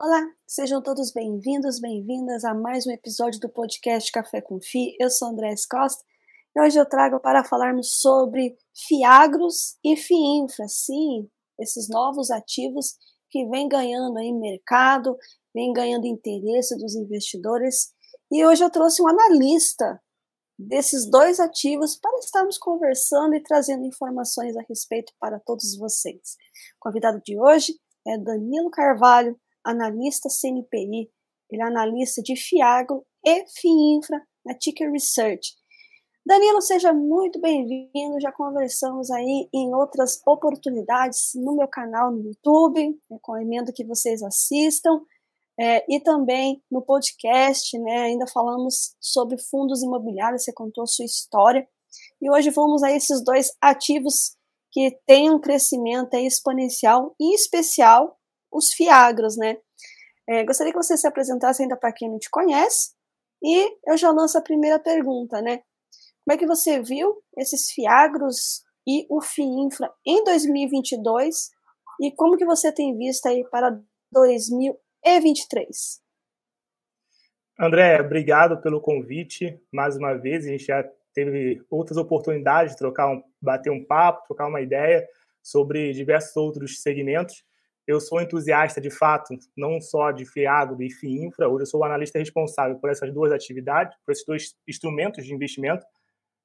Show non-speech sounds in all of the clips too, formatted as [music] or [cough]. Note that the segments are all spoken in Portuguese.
Olá, sejam todos bem-vindos, bem-vindas a mais um episódio do podcast Café com Fi. Eu sou André Costa e hoje eu trago para falarmos sobre Fiagros e Fiinfra, sim, esses novos ativos que vêm ganhando aí mercado, vêm ganhando interesse dos investidores. E hoje eu trouxe um analista desses dois ativos para estarmos conversando e trazendo informações a respeito para todos vocês. O convidado de hoje é Danilo Carvalho, analista CNPI, ele é analista de Fiagro e FIINFRA na Ticker Research. Danilo, seja muito bem-vindo. Já conversamos aí em outras oportunidades no meu canal no YouTube, recomendo que vocês assistam, é, e também no podcast, né? Ainda falamos sobre fundos imobiliários, você contou a sua história. E hoje vamos a esses dois ativos que têm um crescimento exponencial, em especial os Fiagros, né? É, gostaria que você se apresentasse ainda para quem não te conhece. E eu já lanço a primeira pergunta, né? Como é que você viu esses Fiagros e o FIINFRA em 2022 e como que você tem visto aí para 2023? André, obrigado pelo convite mais uma vez. A gente já teve outras oportunidades de trocar um, bater um papo, trocar uma ideia sobre diversos outros segmentos. Eu sou entusiasta, de fato, não só de FIAGRO e FIINFRA, hoje eu sou o analista responsável por essas duas atividades, por esses dois instrumentos de investimento,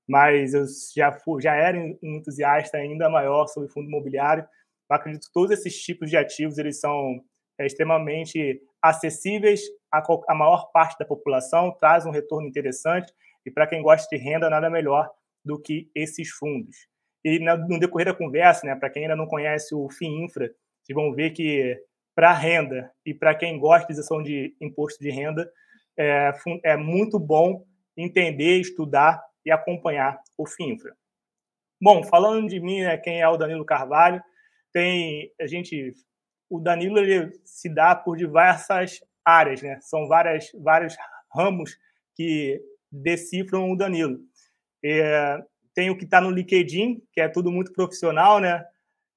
mas eu já, fui, já era um entusiasta ainda maior sobre fundo imobiliário. Eu acredito que todos esses tipos de ativos eles são é, extremamente acessíveis à, à maior parte da população, traz um retorno interessante e para quem gosta de renda, nada melhor do que esses fundos. E no decorrer da conversa, né, para quem ainda não conhece o FIINFRA, vocês vão ver que para renda e para quem gosta de isenção de imposto de renda, é, é muito bom entender, estudar e acompanhar o FINFRA. Bom, falando de mim, né, quem é o Danilo Carvalho, tem a gente, o Danilo ele se dá por diversas áreas, né? São várias, vários ramos que decifram o Danilo. É, tem o que está no LinkedIn, que é tudo muito profissional, né?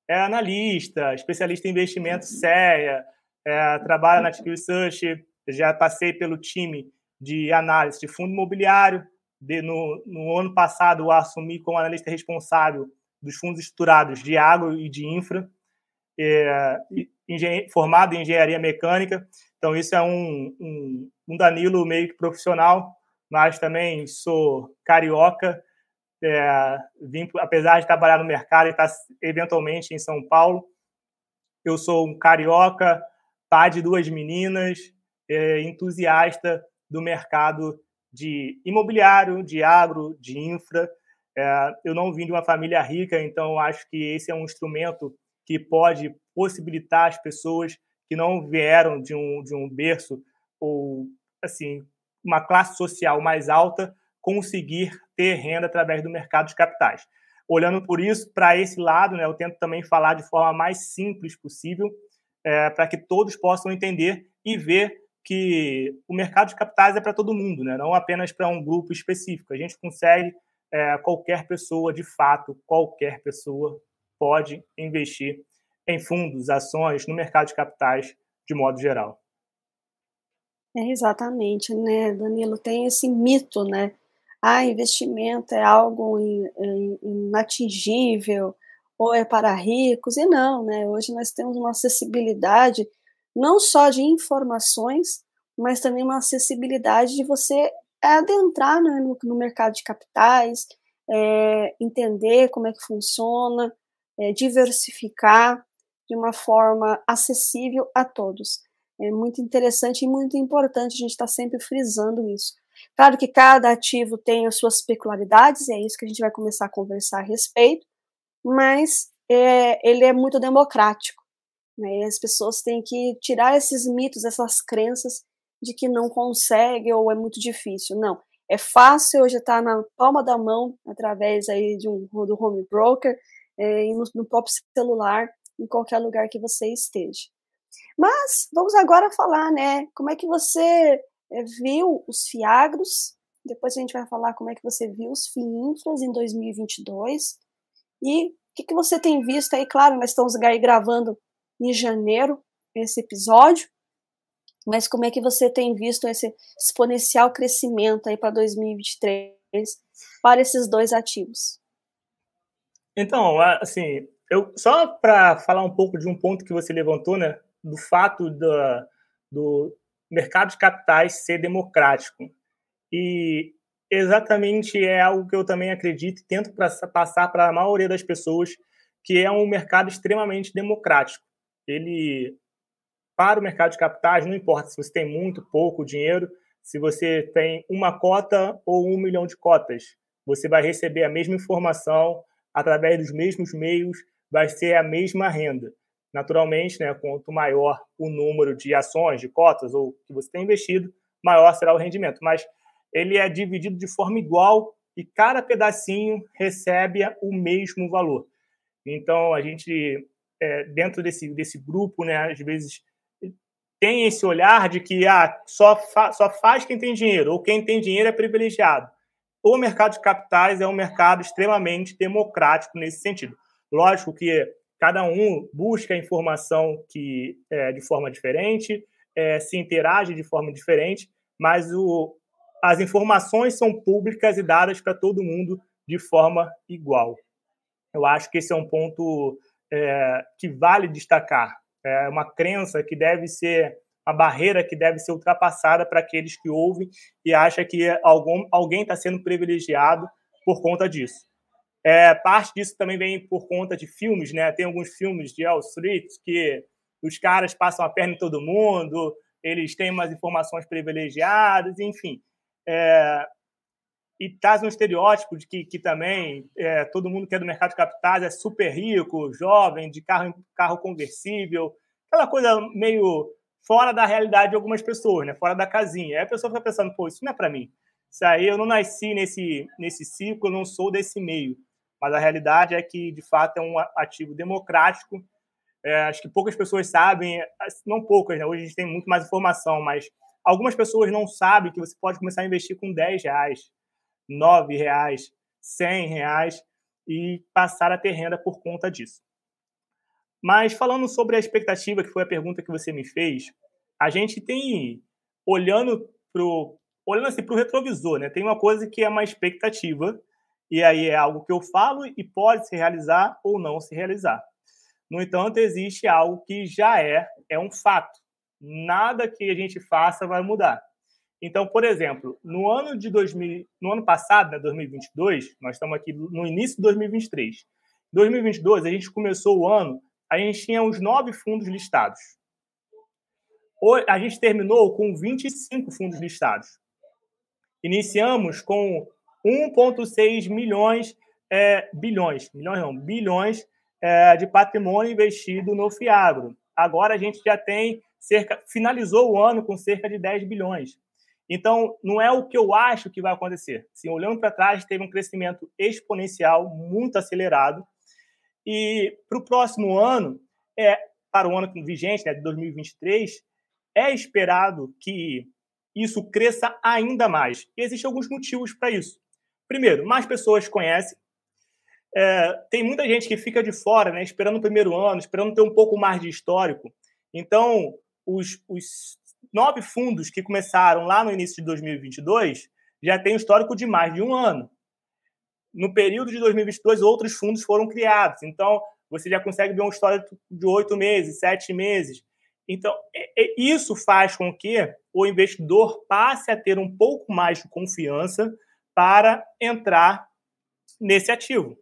É analista, especialista em investimentos CEA, é, trabalha na Tick Research, já passei pelo time de análise de fundo imobiliário. De, no, no, ano passado, eu assumi como analista responsável dos fundos estruturados de água e de infra, é, formado em engenharia mecânica. Então, isso é um, um, um Danilo meio que profissional, mas também sou carioca, é, vim, apesar de trabalhar no mercado e estar eventualmente em São Paulo, eu sou um carioca, pai de duas meninas, é, entusiasta do mercado de imobiliário, de agro, de infra. É, eu não vim de uma família rica, então acho que esse é um instrumento que pode possibilitar as pessoas que não vieram de um, de um berço ou assim uma classe social mais alta conseguir ter renda através do mercado de capitais. Olhando por isso, para esse lado, né, eu tento também falar de forma mais simples possível, é, para que todos possam entender e ver que o mercado de capitais é para todo mundo, né, não apenas para um grupo específico. A gente consegue, é, qualquer pessoa, de fato, qualquer pessoa pode investir em fundos, ações, no mercado de capitais de modo geral. É exatamente, né, Danilo? Tem esse mito, né, ah, investimento é algo inatingível ou é para ricos, e não, né? Hoje nós temos uma acessibilidade não só de informações, mas também uma acessibilidade de você adentrar né, no, no, mercado de capitais, é, entender como é que funciona, é, diversificar de uma forma acessível a todos. É muito interessante e muito importante a gente estar tá sempre frisando isso. Claro que cada ativo tem as suas peculiaridades, e é isso que a gente vai começar a conversar a respeito, mas é, ele é muito democrático. Né? E as pessoas têm que tirar esses mitos, essas crenças de que não consegue ou é muito difícil. Não, é fácil hoje estar na palma da mão através aí de um do home broker é, no, no próprio celular em qualquer lugar que você esteja. Mas vamos agora falar, né? Como é que você viu os Fiagros, depois a gente vai falar como é que você viu os FIINFRAs em 2022 e o que, que você tem visto aí, claro, nós estamos aí gravando em janeiro esse episódio, Mas como é que você tem visto esse exponencial crescimento aí para 2023 para esses dois ativos? Então, assim, eu só para falar um pouco de um ponto que você levantou, né, do fato da, do mercado de capitais ser democrático. E exatamente é algo que eu também acredito e tento passar para a maioria das pessoas, que é um mercado extremamente democrático. Ele, para o mercado de capitais, não importa se você tem muito, pouco dinheiro, se você tem uma cota ou um milhão de cotas, você vai receber a mesma informação através dos mesmos meios, vai ser a mesma renda. Naturalmente, né, quanto maior o número de ações, de cotas ou que você tem investido, maior será o rendimento. Mas ele é dividido de forma igual e cada pedacinho recebe o mesmo valor. Então, a gente, é, dentro desse, desse grupo, né, às vezes tem esse olhar de que ah, só, fa só faz quem tem dinheiro, ou quem tem dinheiro é privilegiado. O mercado de capitais é um mercado extremamente democrático nesse sentido. Lógico que cada um busca a informação que é, de forma diferente, é, se interage de forma diferente, mas o, as informações são públicas e dadas para todo mundo de forma igual. Eu acho que esse é um ponto é, que vale destacar. É uma crença que deve ser a barreira que deve ser ultrapassada para aqueles que ouvem e acham que algum, alguém está sendo privilegiado por conta disso. É, parte disso também vem por conta de filmes, né? Tem alguns filmes de Wall Street que os caras passam a perna em todo mundo, eles têm umas informações privilegiadas, enfim. É, e traz um estereótipo de que, que também é, todo mundo que é do mercado de capitais é super rico, jovem, de carro, carro conversível, aquela coisa meio fora da realidade de algumas pessoas, né? fora da casinha. Aí a pessoa fica pensando, pô, isso não é para mim. Isso aí eu não nasci nesse, nesse ciclo, eu não sou desse meio. Mas a realidade é que, de fato, é um ativo democrático. É, acho que poucas pessoas sabem, não poucas, né? hoje a gente tem muito mais informação, mas algumas pessoas não sabem que você pode começar a investir com 10 reais, 9 reais, 100 reais e passar a ter renda por conta disso. Mas falando sobre a expectativa, que foi a pergunta que você me fez, a gente tem, olhando para olhando assim, o retrovisor, né? tem uma coisa que é uma expectativa, e aí é algo que eu falo e pode se realizar ou não se realizar. No entanto, existe algo que já é, é um fato. Nada que a gente faça vai mudar. Então, por exemplo, no ano de 2000, no ano passado, né, 2022, nós estamos aqui no início de 2023. Em 2022, a gente começou o ano, a gente tinha uns nove fundos listados. A gente terminou com 25 fundos listados. Iniciamos com 1,6 milhões, é, bilhões, milhões não, bilhões é, de patrimônio investido no Fiagro. Agora a gente já tem cerca, finalizou o ano com cerca de 10 bilhões. Então, não é o que eu acho que vai acontecer. Se olhando para trás, teve um crescimento exponencial, muito acelerado. E para o próximo ano, é, para o ano vigente, né, de 2023, é esperado que isso cresça ainda mais. E existem alguns motivos para isso. Primeiro, mais pessoas conhecem. É, tem muita gente que fica de fora, né, esperando o primeiro ano, esperando ter um pouco mais de histórico. Então, os, os nove fundos que começaram lá no início de 2022 já têm histórico de mais de um ano. No período de 2022, outros fundos foram criados. Então, você já consegue ver um histórico de oito meses, sete meses. Então, isso faz com que o investidor passe a ter um pouco mais de confiança para entrar nesse ativo.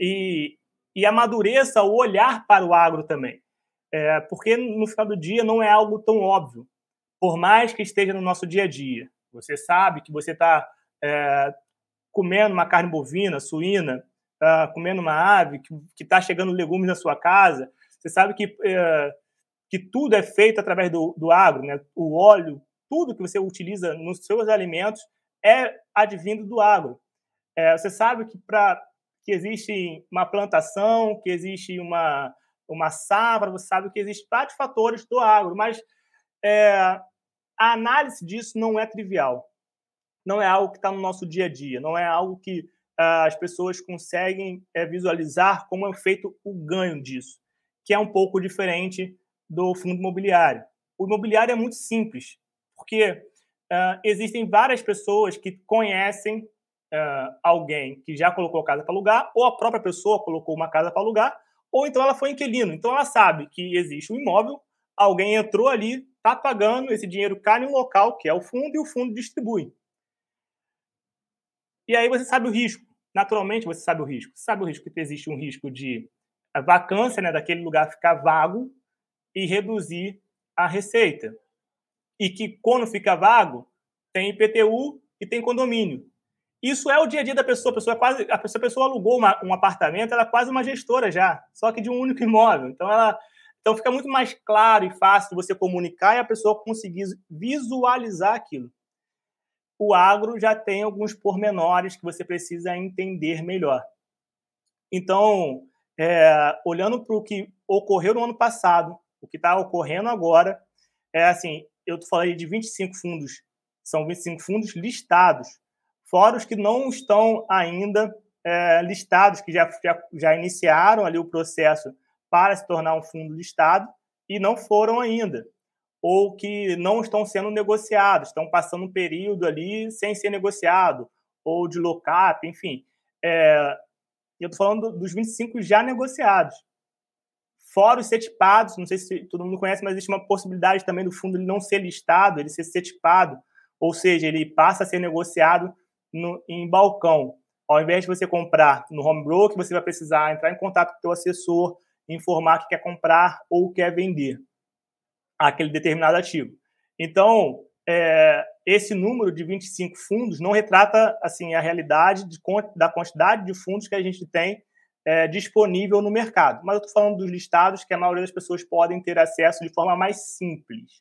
E, e amadureça o olhar para o agro também. É, porque no final do dia não é algo tão óbvio. Por mais que esteja no nosso dia a dia. Você sabe que você está é, comendo uma carne bovina, suína, tá comendo uma ave, que está chegando legumes na sua casa. Você sabe que, é, que tudo é feito através do, do agro, né? o óleo, tudo que você utiliza nos seus alimentos é advindo do agro. É, você sabe que para que existe uma plantação, que existe uma, uma safra, você sabe que existem vários fatores do agro, mas é, a análise disso não é trivial. Não é algo que está no nosso dia a dia, não é algo que uh, as pessoas conseguem é, visualizar como é feito o ganho disso, que é um pouco diferente do fundo imobiliário. o imobiliário é muito simples, porque uh, existem várias pessoas que conhecem uh, alguém que já colocou casa para alugar, ou a própria pessoa colocou uma casa para alugar, ou então ela foi inquilino. Então ela sabe que existe um imóvel, alguém entrou ali, está pagando, esse dinheiro cai em um local, que é o fundo, e o fundo distribui. E aí você sabe o risco. Naturalmente você sabe o risco. Você sabe o risco que existe um risco de vacância né, daquele lugar ficar vago e reduzir a receita. E que quando fica vago, tem IPTU e tem condomínio. Isso é o dia a dia da pessoa. A pessoa, é quase, a pessoa, a pessoa alugou uma, um apartamento, ela é quase uma gestora já, só que de um único imóvel. Então, ela, então fica muito mais claro e fácil você comunicar e a pessoa conseguir visualizar aquilo. O agro já tem alguns pormenores que você precisa entender melhor. Então, é, olhando para o que ocorreu no ano passado, o que está ocorrendo agora, é assim, eu falei de 25 fundos, são 25 fundos listados, fora os que não estão ainda é, listados, que já, já, já iniciaram ali o processo para se tornar um fundo listado e não foram ainda, ou que não estão sendo negociados, estão passando um período ali sem ser negociado, ou de lock-up, enfim. É, eu estou falando dos 25 já negociados. Fora os setipados, não sei se todo mundo conhece, mas existe uma possibilidade também do fundo ele não ser listado, ele ser setipado, ou seja, ele passa a ser negociado no, em balcão. Ao invés de você comprar no home broker, você vai precisar entrar em contato com o seu assessor, informar que quer comprar ou quer vender aquele determinado ativo. Então, é, esse número de 25 fundos não retrata assim a realidade de, da quantidade de fundos que a gente tem é, disponível no mercado. Mas eu estou falando dos listados que a maioria das pessoas podem ter acesso de forma mais simples.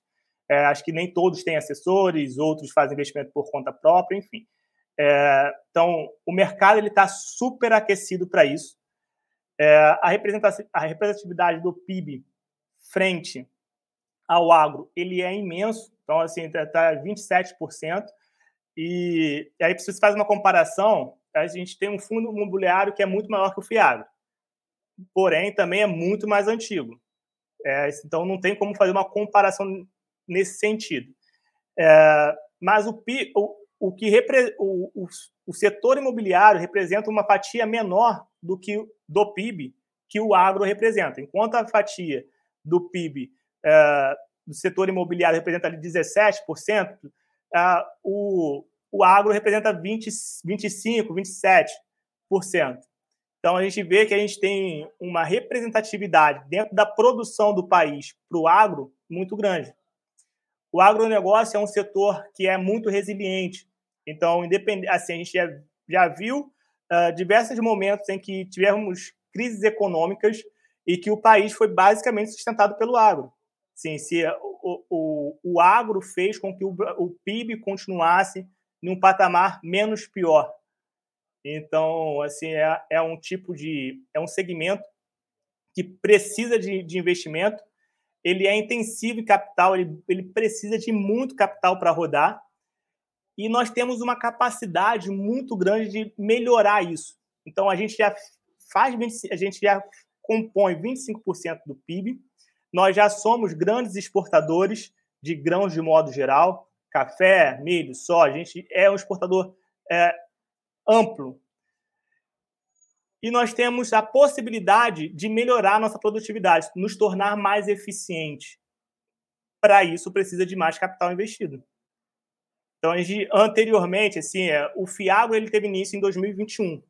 É, acho que nem todos têm assessores, outros fazem investimento por conta própria, enfim. É, então, o mercado ele está super aquecido para isso. É, a, a representatividade do PIB frente ao agro ele é imenso. Então, assim, está 27%. Tá e, e aí, se você faz uma comparação, a gente tem um fundo imobiliário que é muito maior que o FIAGRO. Porém, também é muito mais antigo. É, então, não tem como fazer uma comparação nesse sentido. É, mas o, o, o que repre, o, o, o, setor imobiliário representa uma fatia menor do que do PIB que o agro representa. Enquanto a fatia do PIB é, do setor imobiliário representa ali 17%, uh, o, o agro representa 20, 25%, 27%. Então, a gente vê que a gente tem uma representatividade dentro da produção do país para o agro muito grande. O agronegócio é um setor que é muito resiliente. Então, independente, assim, a gente já, já viu uh, diversos momentos em que tivemos crises econômicas e que o país foi basicamente sustentado pelo agro. Sim, se o, o, o agro fez com que o, o PIB continuasse em um patamar menos pior. Então, assim, é, é um tipo de. é um segmento que precisa de, de investimento, ele é intensivo em capital, ele, ele precisa de muito capital para rodar, e nós temos uma capacidade muito grande de melhorar isso. Então, a gente já faz, a gente já compõe 25% do PIB, nós já somos grandes exportadores de grãos de modo geral, café, milho, soja. A gente é um exportador é, amplo. E nós temos a possibilidade de melhorar nossa produtividade, nos tornar mais eficientes. Para isso, precisa de mais capital investido. Então, a gente, anteriormente, assim, é, o Fiago ele teve início em 2021.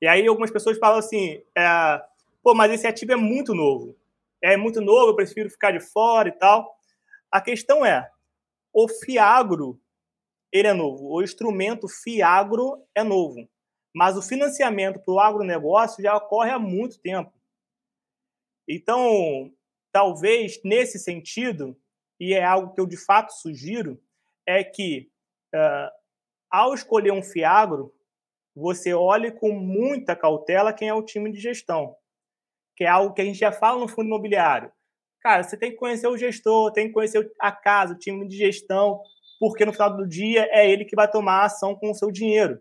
E aí algumas pessoas falam assim, é, pô, mas esse ativo é muito novo é muito novo, eu prefiro ficar de fora e tal. A questão é, o Fiagro, ele é novo, o instrumento Fiagro é novo, mas o financiamento para o agronegócio já ocorre há muito tempo. Então, talvez nesse sentido, e é algo que eu de fato sugiro, é que uh, ao escolher um Fiagro, você olhe com muita cautela quem é o time de gestão que é algo que a gente já fala no fundo imobiliário. Cara, você tem que conhecer o gestor, tem que conhecer a casa, o time de gestão, porque no final do dia é ele que vai tomar a ação com o seu dinheiro.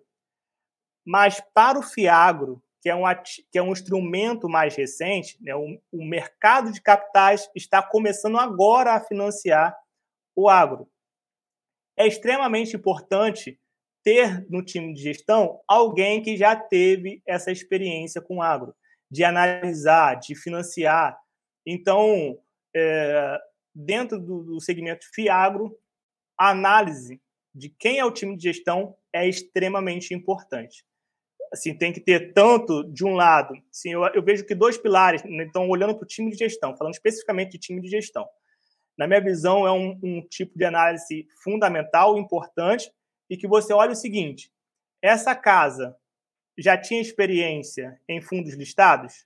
Mas para o Fiagro, que é um, que é um instrumento mais recente, né? o, o mercado de capitais está começando agora a financiar o agro. É extremamente importante ter no time de gestão alguém que já teve essa experiência com o agro, de analisar, de financiar. Então, é, dentro do, do segmento FIAGRO, a análise de quem é o time de gestão é extremamente importante. Assim, tem que ter tanto de um lado, assim, eu, eu vejo que dois pilares, né, então olhando para o time de gestão, falando especificamente de time de gestão, na minha visão é um, um tipo de análise fundamental, importante, e que você olha o seguinte: essa casa já tinha experiência em fundos listados?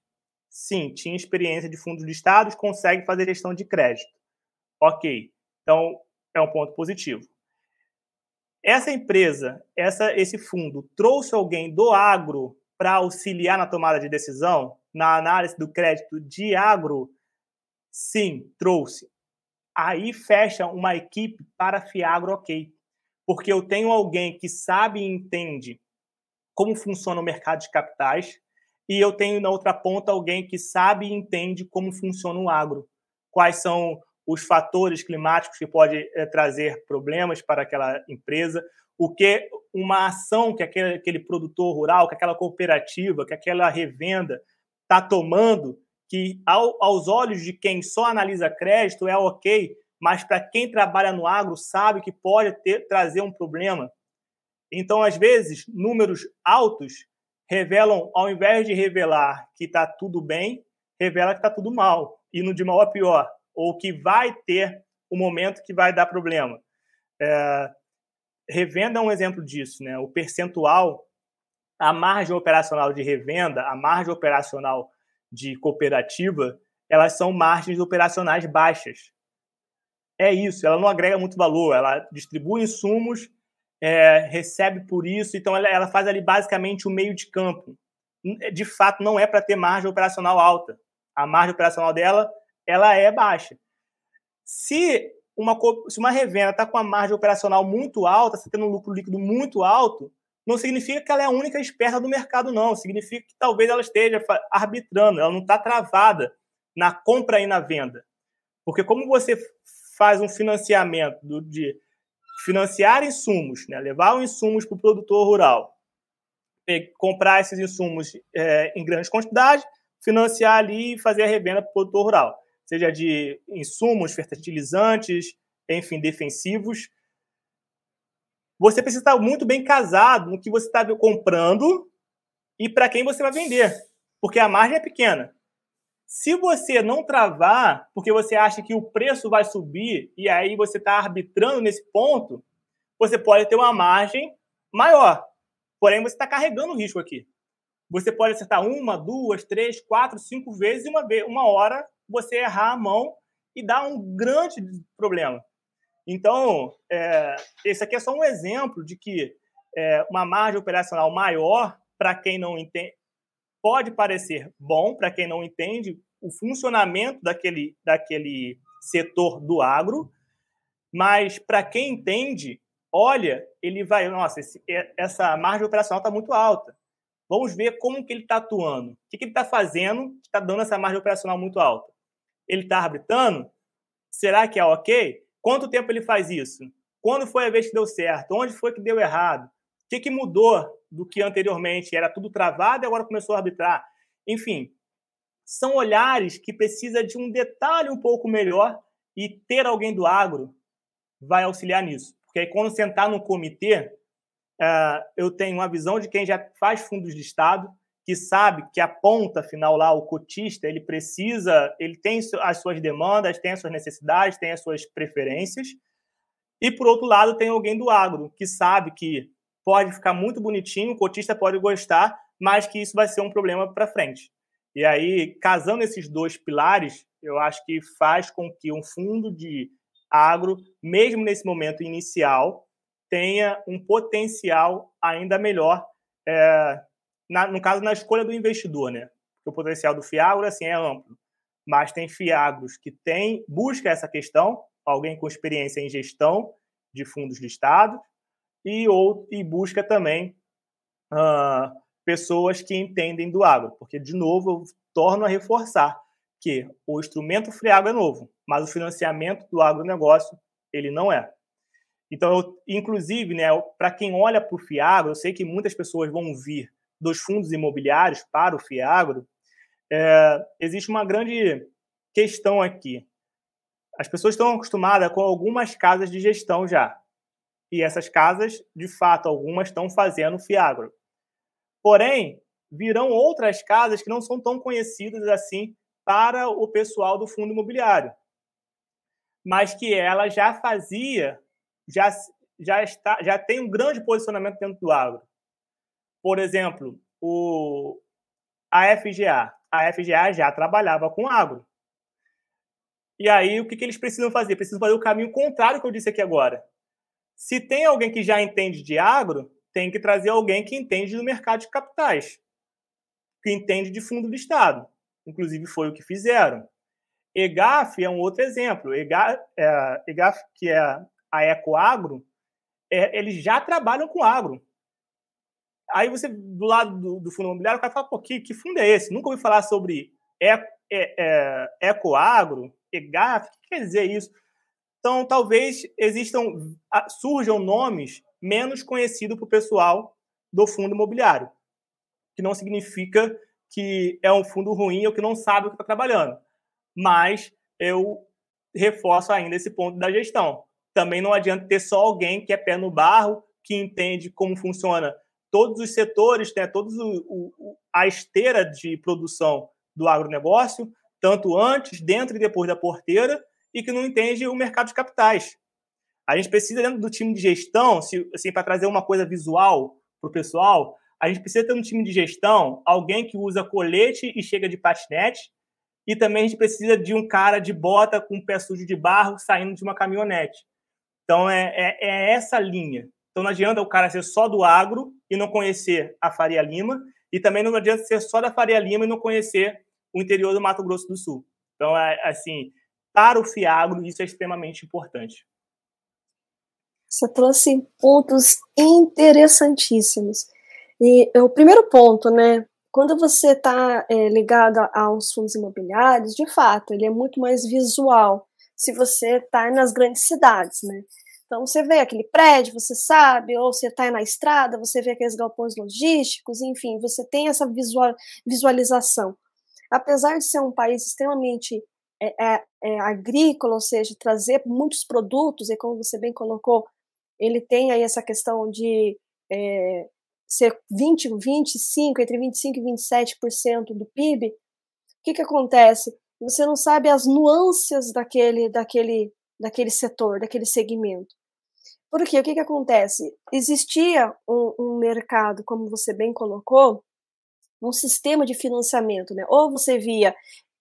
Sim, tinha experiência de fundos listados, consegue fazer gestão de crédito. Ok, então é um ponto positivo. Essa empresa, essa, esse fundo, trouxe alguém do agro para auxiliar na tomada de decisão, na análise do crédito de agro? Sim, trouxe. Aí fecha uma equipe para Fiagro ok. Porque eu tenho alguém que sabe e entende como funciona o mercado de capitais, e eu tenho na outra ponta alguém que sabe e entende como funciona o agro. Quais são os fatores climáticos que podem é, trazer problemas para aquela empresa, o que uma ação que aquele, aquele produtor rural, que aquela cooperativa, que aquela revenda está tomando, que ao, aos olhos de quem só analisa crédito é ok, mas para quem trabalha no agro sabe que pode ter, trazer um problema. Então, às vezes, números altos revelam, ao invés de revelar que está tudo bem, revela que está tudo mal, indo de mal a pior ou que vai ter o um momento que vai dar problema. É, revenda é um exemplo disso, né? O percentual, a margem operacional de revenda, a margem operacional de cooperativa, elas são margens operacionais baixas. É isso, ela não agrega muito valor, ela distribui insumos, é, recebe por isso, então ela, ela faz ali basicamente o meio de campo. De fato, não é para ter margem operacional alta. A margem operacional dela ela é baixa. Se uma, se uma revenda está com uma margem operacional muito alta, está tendo um lucro líquido muito alto, não significa que ela é a única esperta do mercado, não. Significa que talvez ela esteja arbitrando, ela não está travada na compra e na venda. Porque como você faz um financiamento de financiar insumos, né? levar os insumos para o produtor rural, comprar esses insumos é, em grandes quantidades, financiar ali e fazer a revenda para o produtor rural seja de insumos, fertilizantes, enfim, defensivos. Você precisa estar muito bem casado no que você está comprando e para quem você vai vender, porque a margem é pequena. Se você não travar, porque você acha que o preço vai subir e aí você está arbitrando nesse ponto, você pode ter uma margem maior. Porém, você está carregando o risco aqui. Você pode acertar uma, duas, três, quatro, cinco vezes e uma, vez, uma hora você errar a mão e dar um grande problema. Então, é, esse aqui é só um exemplo de que é, uma margem operacional maior, para quem não entende, pode parecer bom para quem não entende o funcionamento daquele, daquele setor do agro, mas para quem entende, olha, ele vai, nossa, esse, é, essa margem operacional está muito alta. Vamos ver como que ele está atuando, o que, que ele está fazendo que está dando essa margem operacional muito alta ele está arbitrando? Será que é ok? Quanto tempo ele faz isso? Quando foi a vez que deu certo? Onde foi que deu errado? Que, que mudou do que anteriormente era tudo travado e agora começou a arbitrar? Enfim, são olhares que precisa de um detalhe um pouco melhor e ter alguém do agro vai auxiliar nisso. Porque aí, quando sentar no comitê, uh, eu tenho uma visão de quem já faz fundos de Estado, que sabe que a ponta final lá, o cotista, ele precisa, ele tem as suas demandas, tem as suas necessidades, tem as suas preferências. E por outro lado, tem alguém do agro que sabe que pode ficar muito bonitinho, o cotista pode gostar, mas que isso vai ser um problema para frente. E aí, casando esses dois pilares, eu acho que faz com que um fundo de agro, mesmo nesse momento inicial, tenha um potencial ainda melhor é, na, no caso, na escolha do investidor, né? Porque o potencial do Fiagro assim, é amplo. Mas tem Fiagros que tem, busca essa questão, alguém com experiência em gestão de fundos listados, e, ou, e busca também uh, pessoas que entendem do agro, porque, de novo, eu torno a reforçar que o instrumento FREAGro é novo, mas o financiamento do agronegócio ele não é. Então, eu, inclusive, né, para quem olha para o FIAGRO, eu sei que muitas pessoas vão vir dos fundos imobiliários para o FIAGRO, é, existe uma grande questão aqui. As pessoas estão acostumadas com algumas casas de gestão já. E essas casas, de fato, algumas estão fazendo FIAGRO. Porém, virão outras casas que não são tão conhecidas assim para o pessoal do fundo imobiliário, mas que ela já fazia, já, já, está, já tem um grande posicionamento dentro do agro. Por exemplo, o, a FGA. A FGA já trabalhava com agro. E aí, o que, que eles precisam fazer? Precisam fazer o caminho contrário que eu disse aqui agora. Se tem alguém que já entende de agro, tem que trazer alguém que entende do mercado de capitais, que entende de fundo do Estado. Inclusive, foi o que fizeram. EGAF é um outro exemplo. EGAF, é, EGAF que é a Ecoagro, é, eles já trabalham com agro. Aí você, do lado do, do fundo imobiliário, o cara fala, pô, que, que fundo é esse? Nunca ouvi falar sobre eco, é, é, Ecoagro, EGAF, o que quer dizer isso? Então, talvez existam, surjam nomes menos conhecidos para o pessoal do fundo imobiliário, que não significa que é um fundo ruim ou que não sabe o que está trabalhando. Mas eu reforço ainda esse ponto da gestão. Também não adianta ter só alguém que é pé no barro, que entende como funciona todos os setores, né, todos o, o, a esteira de produção do agronegócio, tanto antes, dentro e depois da porteira, e que não entende o mercado de capitais. A gente precisa, dentro do time de gestão, se, assim, para trazer uma coisa visual para o pessoal, a gente precisa ter no time de gestão alguém que usa colete e chega de patinete, e também a gente precisa de um cara de bota com pé sujo de barro saindo de uma caminhonete. Então, é, é, é essa linha. Então não adianta o cara ser só do agro e não conhecer a Faria Lima, e também não adianta ser só da Faria Lima e não conhecer o interior do Mato Grosso do Sul. Então, é, assim, para o Fiagro, isso é extremamente importante. Você trouxe pontos interessantíssimos. E o primeiro ponto, né? Quando você está é, ligado aos fundos imobiliários, de fato, ele é muito mais visual se você está nas grandes cidades, né? Então, você vê aquele prédio, você sabe, ou você está na estrada, você vê aqueles galpões logísticos, enfim, você tem essa visual, visualização. Apesar de ser um país extremamente é, é, é, agrícola, ou seja, trazer muitos produtos, e como você bem colocou, ele tem aí essa questão de é, ser 20, 25, entre 25 e 27% do PIB, o que, que acontece? Você não sabe as nuances daquele, daquele, daquele setor, daquele segmento. Porque o que, que acontece? Existia um, um mercado, como você bem colocou, um sistema de financiamento, né? Ou você via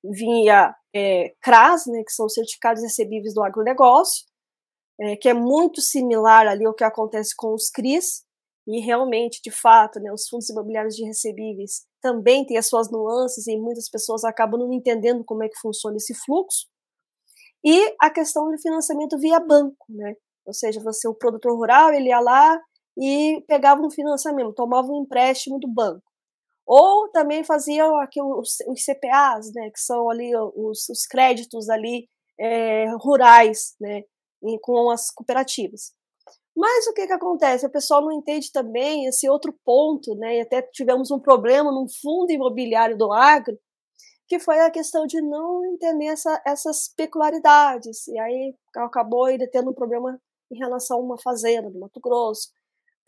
via é, CRAS, né, que são certificados recebíveis do agronegócio, é, que é muito similar ali ao que acontece com os CRIs, e realmente, de fato, né, os fundos imobiliários de recebíveis também têm as suas nuances e muitas pessoas acabam não entendendo como é que funciona esse fluxo. E a questão de financiamento via banco, né? Ou seja, você, o produtor rural, ele ia lá e pegava um financiamento, tomava um empréstimo do banco. Ou também fazia aqui os, os CPAs, né, que são ali os, os créditos ali é, rurais, né, com as cooperativas. Mas o que, que acontece? O pessoal não entende também esse outro ponto, né? E até tivemos um problema num fundo imobiliário do agro, que foi a questão de não entender essa, essas peculiaridades. E aí acabou ele tendo um problema em relação a uma fazenda do Mato Grosso,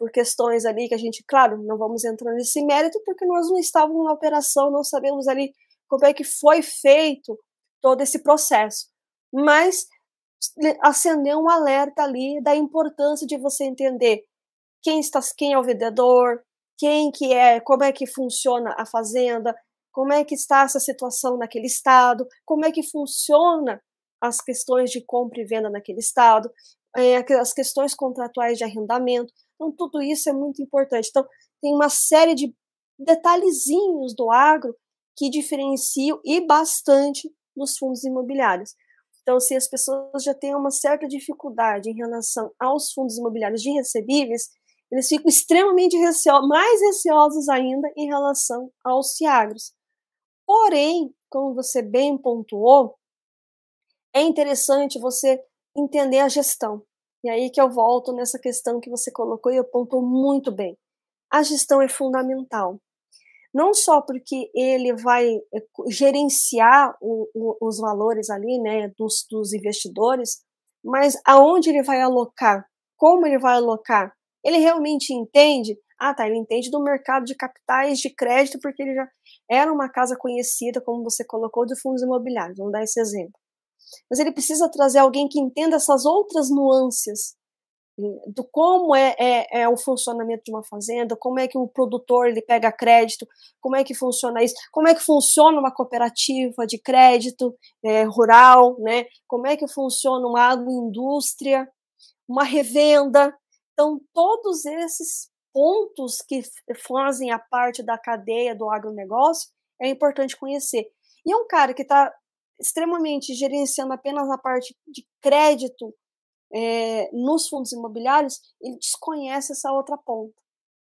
por questões ali que a gente, claro, não vamos entrar nesse mérito, porque nós não estávamos na operação, não sabemos ali como é que foi feito todo esse processo. Mas acendeu um alerta ali da importância de você entender quem está, quem é o vendedor, quem que é, como é que funciona a fazenda, como é que está essa situação naquele estado, como é que funciona as questões de compra e venda naquele estado, é, as questões contratuais de arrendamento. Então, tudo isso é muito importante. Então, tem uma série de detalhezinhos do agro que diferenciam e bastante nos fundos imobiliários. Então, se as pessoas já têm uma certa dificuldade em relação aos fundos imobiliários de recebíveis, eles ficam extremamente receosos, mais receosos ainda em relação aos fiagros. Porém, como você bem pontuou, é interessante você entender a gestão. E aí que eu volto nessa questão que você colocou e apontou muito bem. A gestão é fundamental. Não só porque ele vai eh, gerenciar o, o, os valores ali, né, dos, dos investidores, mas aonde ele vai alocar, como ele vai alocar, ele realmente entende? Ah, tá, ele entende do mercado de capitais de crédito porque ele já era uma casa conhecida, como você colocou, de fundos imobiliários. Vamos dar esse exemplo. Mas ele precisa trazer alguém que entenda essas outras nuances do como é, é, é, o funcionamento de uma fazenda, como é que o produtor ele pega crédito, como é que funciona isso, como é que funciona uma cooperativa de crédito é, rural, né? Como é que funciona uma agroindústria, uma revenda. Então, todos esses pontos que fazem a parte da cadeia do agronegócio é importante conhecer. E é um cara que está extremamente gerenciando apenas a parte de crédito é, nos fundos imobiliários, ele desconhece essa outra ponta.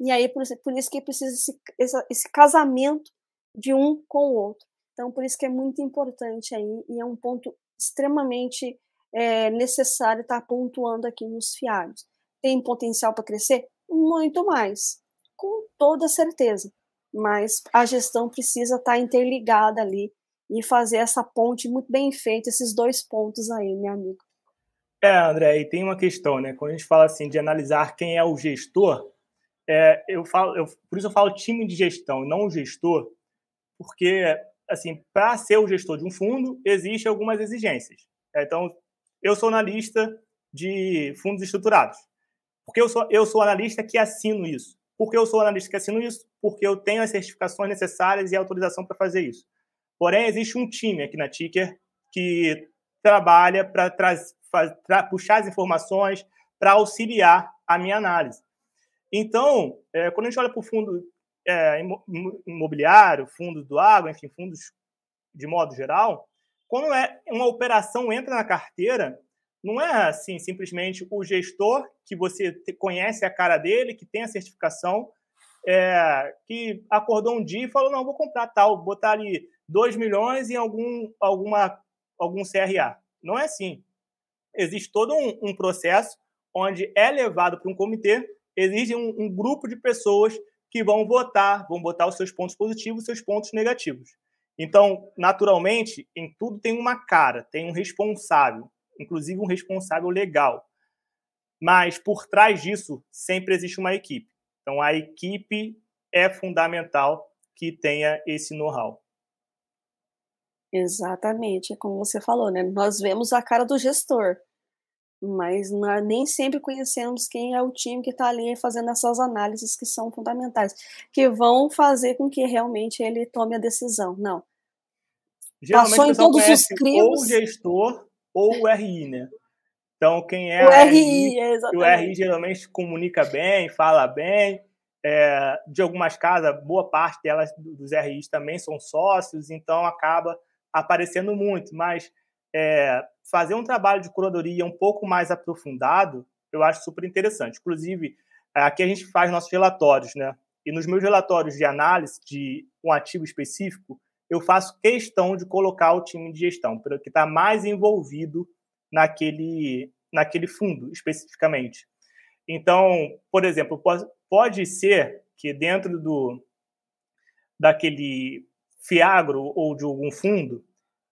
E aí, por por isso que precisa esse, esse, esse casamento de um com o outro. Então, por isso que é muito importante aí, e é um ponto extremamente é, necessário estar pontuando aqui nos fiários. Tem potencial para crescer? Muito mais, com toda certeza. Mas a gestão precisa estar interligada ali e fazer essa ponte muito bem feita, esses dois pontos aí, meu amigo. É, André, e tem uma questão, né? Quando a gente fala assim de analisar quem é o gestor, é, eu falo, eu, por isso eu falo time de gestão, não o gestor, porque assim, para ser o gestor de um fundo, existem algumas exigências. É, então, eu sou analista de fundos estruturados. Porque eu sou, eu sou analista que assino isso. Por que eu sou analista que assino isso? Porque eu tenho as certificações necessárias e autorização para fazer isso. Porém, existe um time aqui na Ticker que trabalha para puxar as informações, para auxiliar a minha análise. Então, é, quando a gente olha para o fundo é, imobiliário, fundo do água, enfim, fundos de modo geral, quando é uma operação entra na carteira, não é assim simplesmente o gestor que você conhece a cara dele, que tem a certificação, é, que acordou um dia e falou: não, vou comprar tal, botar ali 2 milhões em algum, alguma, algum CRA. Não é assim. Existe todo um, um processo onde é levado para um comitê, existe um, um grupo de pessoas que vão votar, vão botar os seus pontos positivos e seus pontos negativos. Então, naturalmente, em tudo tem uma cara, tem um responsável, inclusive um responsável legal. Mas por trás disso sempre existe uma equipe. Então, a equipe é fundamental que tenha esse know-how. Exatamente, é como você falou, né? Nós vemos a cara do gestor, mas nem sempre conhecemos quem é o time que está ali fazendo essas análises que são fundamentais, que vão fazer com que realmente ele tome a decisão. Não. Geralmente Passou em todos os crimes. Ou o gestor ou o RI, né? Então, quem é o RI, RI o RI geralmente comunica bem, fala bem. É, de algumas casas, boa parte delas dos RIs também são sócios, então acaba aparecendo muito, mas é, fazer um trabalho de curadoria um pouco mais aprofundado, eu acho super interessante. Inclusive, aqui a gente faz nossos relatórios, né? E nos meus relatórios de análise de um ativo específico, eu faço questão de colocar o time de gestão, que está mais envolvido naquele, naquele fundo, especificamente. Então, por exemplo, pode ser que dentro do daquele fiagro ou de algum fundo,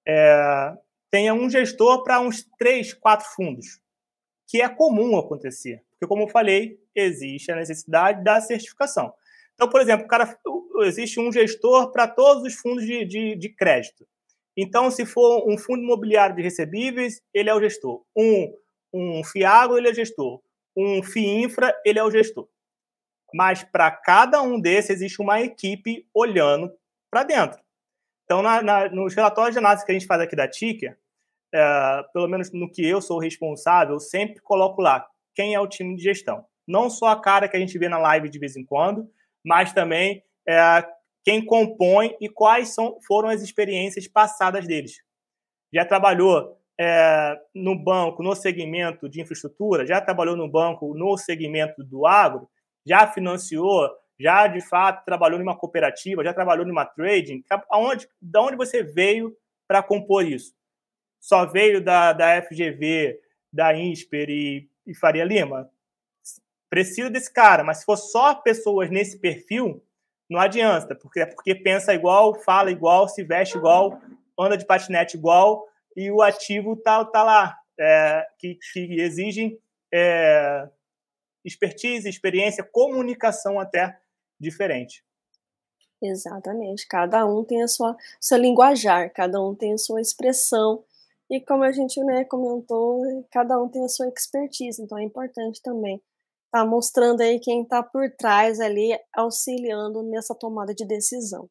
é, tenha um gestor para uns três, quatro fundos, que é comum acontecer. Porque, como eu falei, existe a necessidade da certificação. Então, por exemplo, cara, existe um gestor para todos os fundos de, de, de, crédito. Então, se for um fundo imobiliário de recebíveis, ele é o gestor. Um, um FIAGO, ele é gestor. Um FIINFRA, ele é o gestor. Mas para cada um desses existe uma equipe olhando para dentro. Então, na, na, nos relatórios de análise que a gente faz aqui da Ticker, é, pelo menos no que eu sou responsável, eu sempre coloco lá quem é o time de gestão. Não só a cara que a gente vê na live de vez em quando, mas também é, quem compõe e quais são, foram as experiências passadas deles. Já trabalhou é, no banco, no segmento de infraestrutura, já trabalhou no banco, no segmento do agro, já financiou, já de fato trabalhou numa cooperativa, já trabalhou numa trading? Aonde, da onde você veio para compor isso? Só veio da, da FGV, da INSPER e, e Faria Lima? Precisa desse cara, mas se for só pessoas nesse perfil, não adianta, porque é porque pensa igual, fala igual, se veste igual, anda de patinete igual e o ativo tá, tá lá, é, que, que exigem é, expertise, experiência, comunicação até diferente. Exatamente. Cada um tem a sua, seu linguajar, cada um tem a sua expressão. E como a gente né, comentou, cada um tem a sua expertise, então é importante também estar tá mostrando aí quem está por trás ali, auxiliando nessa tomada de decisão.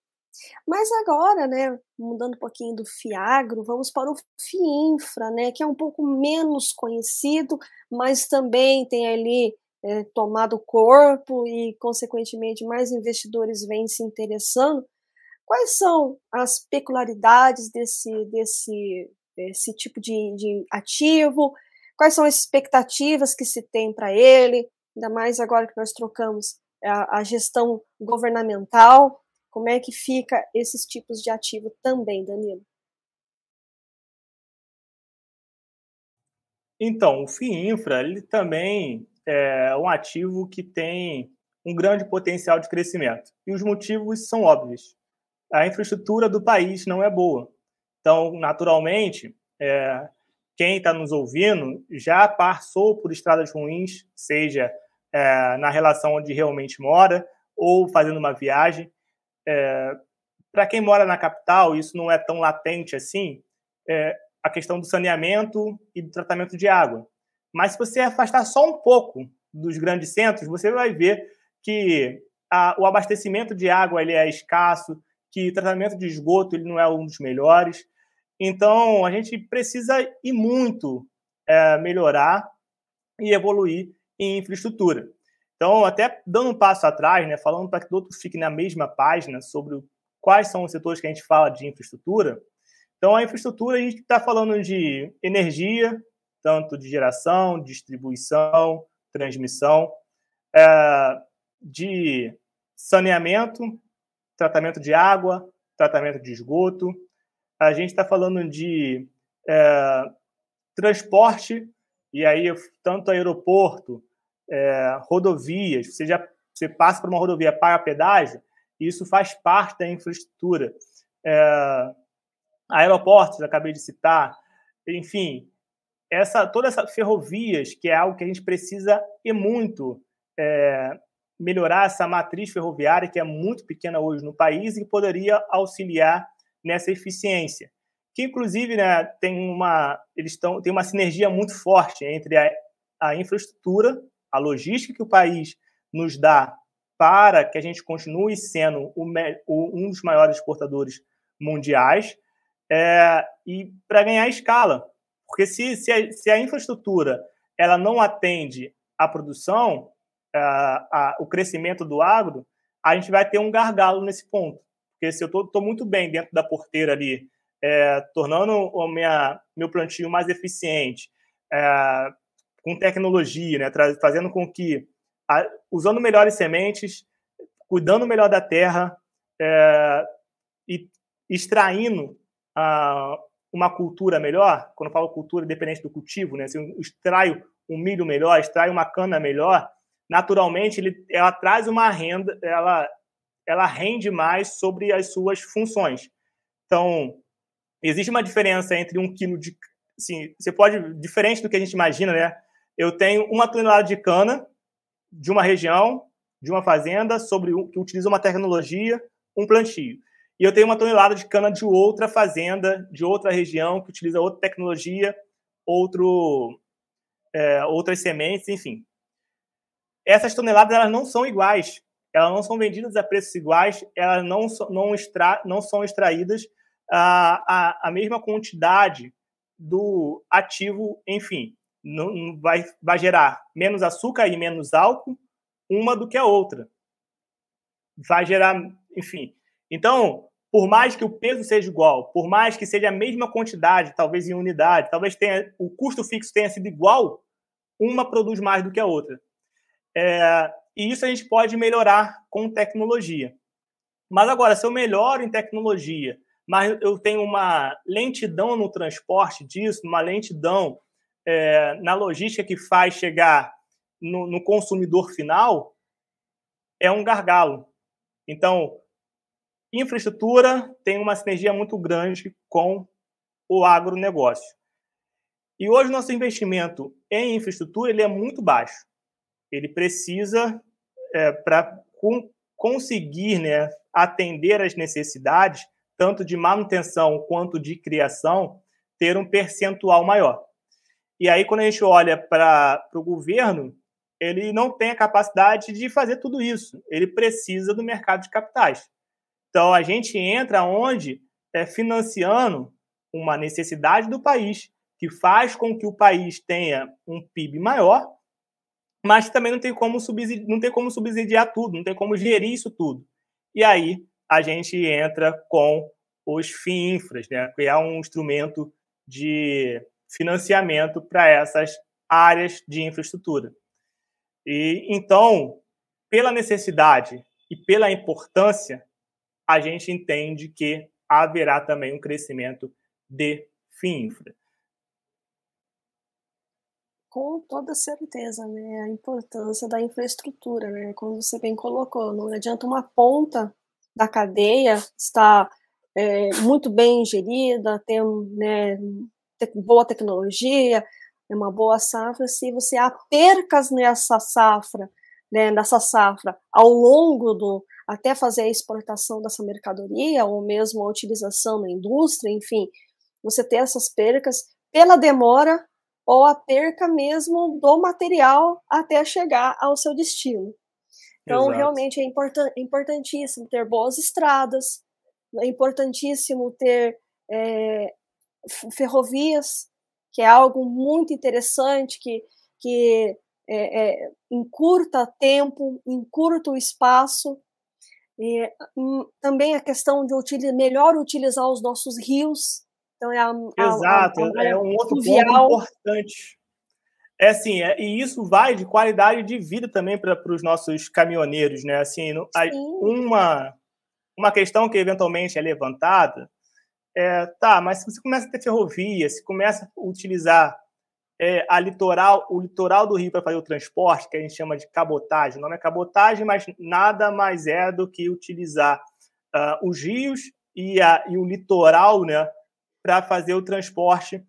Mas agora, né, mudando um pouquinho do Fiagro, vamos para o FIINFRA, né, que é um pouco menos conhecido, mas também tem ali é, tomado corpo e, consequentemente, mais investidores vêm se interessando. Quais são as peculiaridades desse, desse, desse tipo de, de ativo? Quais são as expectativas que se tem para ele? Ainda mais agora que nós trocamos a, a gestão governamental. Como é que fica esses tipos de ativo também, Danilo? Então, o FII Infra ele também é um ativo que tem um grande potencial de crescimento. E os motivos são óbvios. A infraestrutura do país não é boa. Então, naturalmente, é, quem está nos ouvindo já passou por estradas ruins, seja é, na relação onde realmente mora ou fazendo uma viagem. É, Para quem mora na capital, isso não é tão latente assim, é, a questão do saneamento e do tratamento de água. Mas se você afastar só um pouco dos grandes centros, você vai ver que a, o abastecimento de água ele é escasso, que o tratamento de esgoto ele não é um dos melhores. Então, a gente precisa ir muito é, melhorar e evoluir em infraestrutura. Então, até dando um passo atrás, né, falando para que todos fiquem na mesma página sobre quais são os setores que a gente fala de infraestrutura. Então, a infraestrutura, a gente está falando de energia, tanto de geração, distribuição, transmissão, é, de saneamento, tratamento de água, tratamento de esgoto. A gente está falando de é, transporte, e aí tanto aeroporto, é, rodovias, você já você passa por uma rodovia, paga pedágio, e isso faz parte da infraestrutura. É, aeroportos, acabei de citar, enfim, essa toda essa ferrovias, que é algo que a gente precisa e muito é, melhorar essa matriz ferroviária que é muito pequena hoje no país e poderia auxiliar nessa eficiência. Que inclusive, né, tem uma eles estão tem uma sinergia muito forte entre a, a infraestrutura, a logística que o país nos dá para que a gente continue sendo o, o, um dos maiores exportadores mundiais é, e para ganhar escala. Porque se, se, a, se a infraestrutura ela não atende à produção, a, a, o crescimento do agro, a gente vai ter um gargalo nesse ponto. Porque se eu estou muito bem dentro da porteira ali, é, tornando o minha, meu plantio mais eficiente, é, com tecnologia, né, fazendo com que, a, usando melhores sementes, cuidando melhor da terra é, e extraindo a, uma cultura melhor, quando eu falo cultura, independente do cultivo, né? Se eu extraio um milho melhor, extraio uma cana melhor, naturalmente ele, ela traz uma renda, ela, ela rende mais sobre as suas funções. Então, existe uma diferença entre um quilo de. Assim, você pode, diferente do que a gente imagina, né? Eu tenho uma tonelada de cana de uma região, de uma fazenda, sobre que utiliza uma tecnologia, um plantio e eu tenho uma tonelada de cana de outra fazenda, de outra região, que utiliza outra tecnologia, outro, é, outras sementes, enfim. Essas toneladas elas não são iguais, elas não são vendidas a preços iguais, elas não, não, extra, não são extraídas a, a, a mesma quantidade do ativo, enfim, não, vai, vai gerar menos açúcar e menos álcool uma do que a outra. Vai gerar, enfim. Então, por mais que o peso seja igual, por mais que seja a mesma quantidade, talvez em unidade, talvez tenha, o custo fixo tenha sido igual, uma produz mais do que a outra. É, e isso a gente pode melhorar com tecnologia. Mas agora, se eu melhoro em tecnologia, mas eu tenho uma lentidão no transporte disso, uma lentidão é, na logística que faz chegar no, no consumidor final, é um gargalo. Então, infraestrutura tem uma sinergia muito grande com o agronegócio. E hoje nosso investimento em infraestrutura ele é muito baixo. Ele precisa, é, para conseguir né, atender às necessidades, tanto de manutenção quanto de criação, ter um percentual maior. E aí, quando a gente olha para o governo, ele não tem a capacidade de fazer tudo isso. Ele precisa do mercado de capitais. Então, a gente entra onde é financiando uma necessidade do país que faz com que o país tenha um PIB maior, mas também não tem como subsidiar, não tem como subsidiar tudo, não tem como gerir isso tudo. E aí a gente entra com os FIINFRAs, né, que é um instrumento de financiamento para essas áreas de infraestrutura. E então, pela necessidade e pela importância, a gente entende que haverá também um crescimento de FIINFRA com toda certeza, né, a importância da infraestrutura, né, como você bem colocou, não adianta uma ponta da cadeia estar é, muito bem gerida, ter né, boa tecnologia, uma boa safra, se você há percas nessa safra, né, nessa safra ao longo do até fazer a exportação dessa mercadoria ou mesmo a utilização na indústria, enfim, você ter essas percas pela demora ou a perca mesmo do material até chegar ao seu destino. Então, Exato. realmente é important, importantíssimo ter boas estradas, é importantíssimo ter é, ferrovias, que é algo muito interessante, que, que é, é, encurta tempo, encurta o espaço. E, hum, também a questão de melhor utilizar os nossos rios, então é a, Exato, a, a, é um outro ponto importante. É assim, é, e isso vai de qualidade de vida também para os nossos caminhoneiros, né? Assim, uma uma questão que eventualmente é levantada é, tá, mas se você começa a ter ferrovia, se começa a utilizar é, a litoral, o litoral do Rio para fazer o transporte, que a gente chama de cabotagem, não é cabotagem, mas nada mais é do que utilizar uh, os rios e, a, e o litoral, né, para fazer o transporte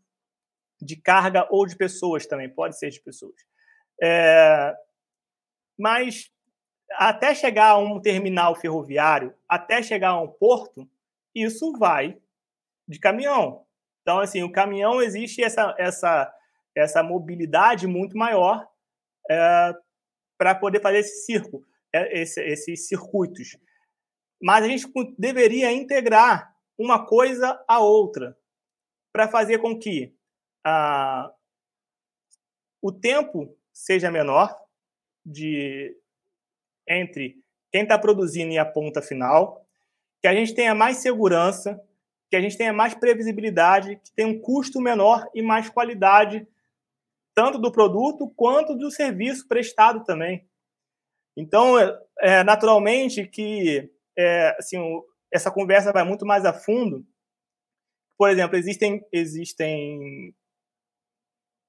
de carga ou de pessoas também, pode ser de pessoas. É, mas até chegar a um terminal ferroviário, até chegar a um porto, isso vai de caminhão. Então, assim, o caminhão existe essa, essa, essa mobilidade muito maior é, para poder fazer esse circo, é, esse, esses circuitos. Mas a gente deveria integrar uma coisa a outra para fazer com que ah, o tempo seja menor de entre quem está produzindo e a ponta final, que a gente tenha mais segurança, que a gente tenha mais previsibilidade, que tenha um custo menor e mais qualidade, tanto do produto quanto do serviço prestado também. Então, é, naturalmente que é, assim, essa conversa vai muito mais a fundo por exemplo, existem, existem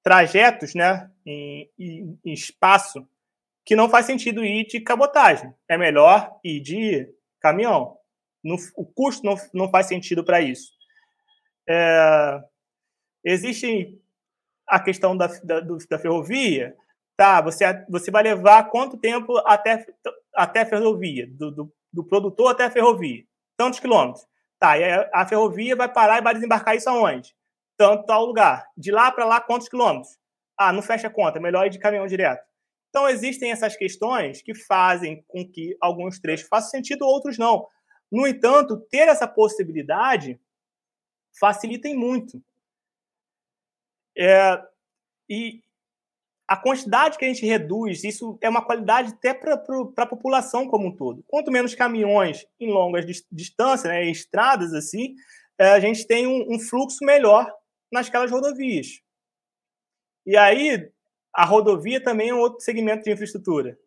trajetos né, em, em, em espaço que não faz sentido ir de cabotagem. É melhor ir de caminhão. No, o custo não, não faz sentido para isso. É, existe a questão da, da, da, ferrovia. Tá, você, você vai levar quanto tempo até, até a ferrovia? Do, do, do produtor até a ferrovia? Tantos quilômetros. Tá, e a ferrovia vai parar e vai desembarcar isso aonde? Tanto tal lugar. De lá para lá, quantos quilômetros? Ah, não fecha a conta, é melhor ir de caminhão direto. Então, existem essas questões que fazem com que alguns trechos façam sentido, outros não. No entanto, ter essa possibilidade facilita muito. É, e, a quantidade que a gente reduz, isso é uma qualidade até para a população como um todo. Quanto menos caminhões em longas distâncias, né, em estradas assim, é, a gente tem um, um fluxo melhor nasquelas rodovias. E aí, a rodovia também é um outro segmento de infraestrutura.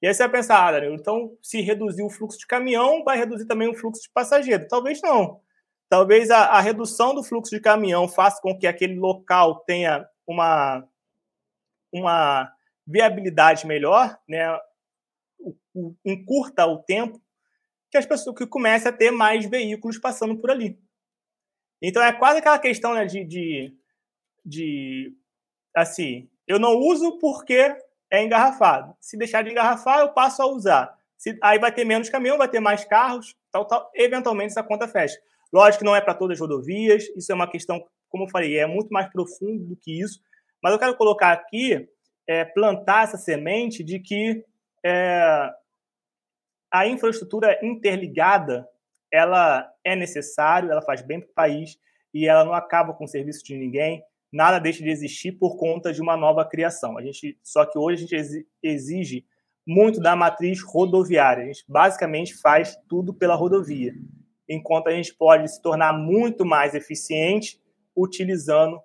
E aí você vai pensar, ah, então se reduzir o fluxo de caminhão, vai reduzir também o fluxo de passageiro. Talvez não. Talvez a, a redução do fluxo de caminhão faça com que aquele local tenha uma, uma viabilidade melhor, né? O, o, encurta o tempo que as pessoas que comecem a ter mais veículos passando por ali. Então é quase aquela questão né, de, de, de assim, eu não uso porque é engarrafado. Se deixar de engarrafar, eu passo a usar. Se, aí vai ter menos caminhão, vai ter mais carros, tal, tal. Eventualmente essa conta fecha. Lógico que não é para todas as rodovias, isso é uma questão, como eu falei, é muito mais profundo do que isso. Mas eu quero colocar aqui, é, plantar essa semente de que é, a infraestrutura interligada ela é necessária, ela faz bem para o país e ela não acaba com o serviço de ninguém nada deixa de existir por conta de uma nova criação. A gente, só que hoje a gente exige muito da matriz rodoviária. A gente basicamente faz tudo pela rodovia, enquanto a gente pode se tornar muito mais eficiente utilizando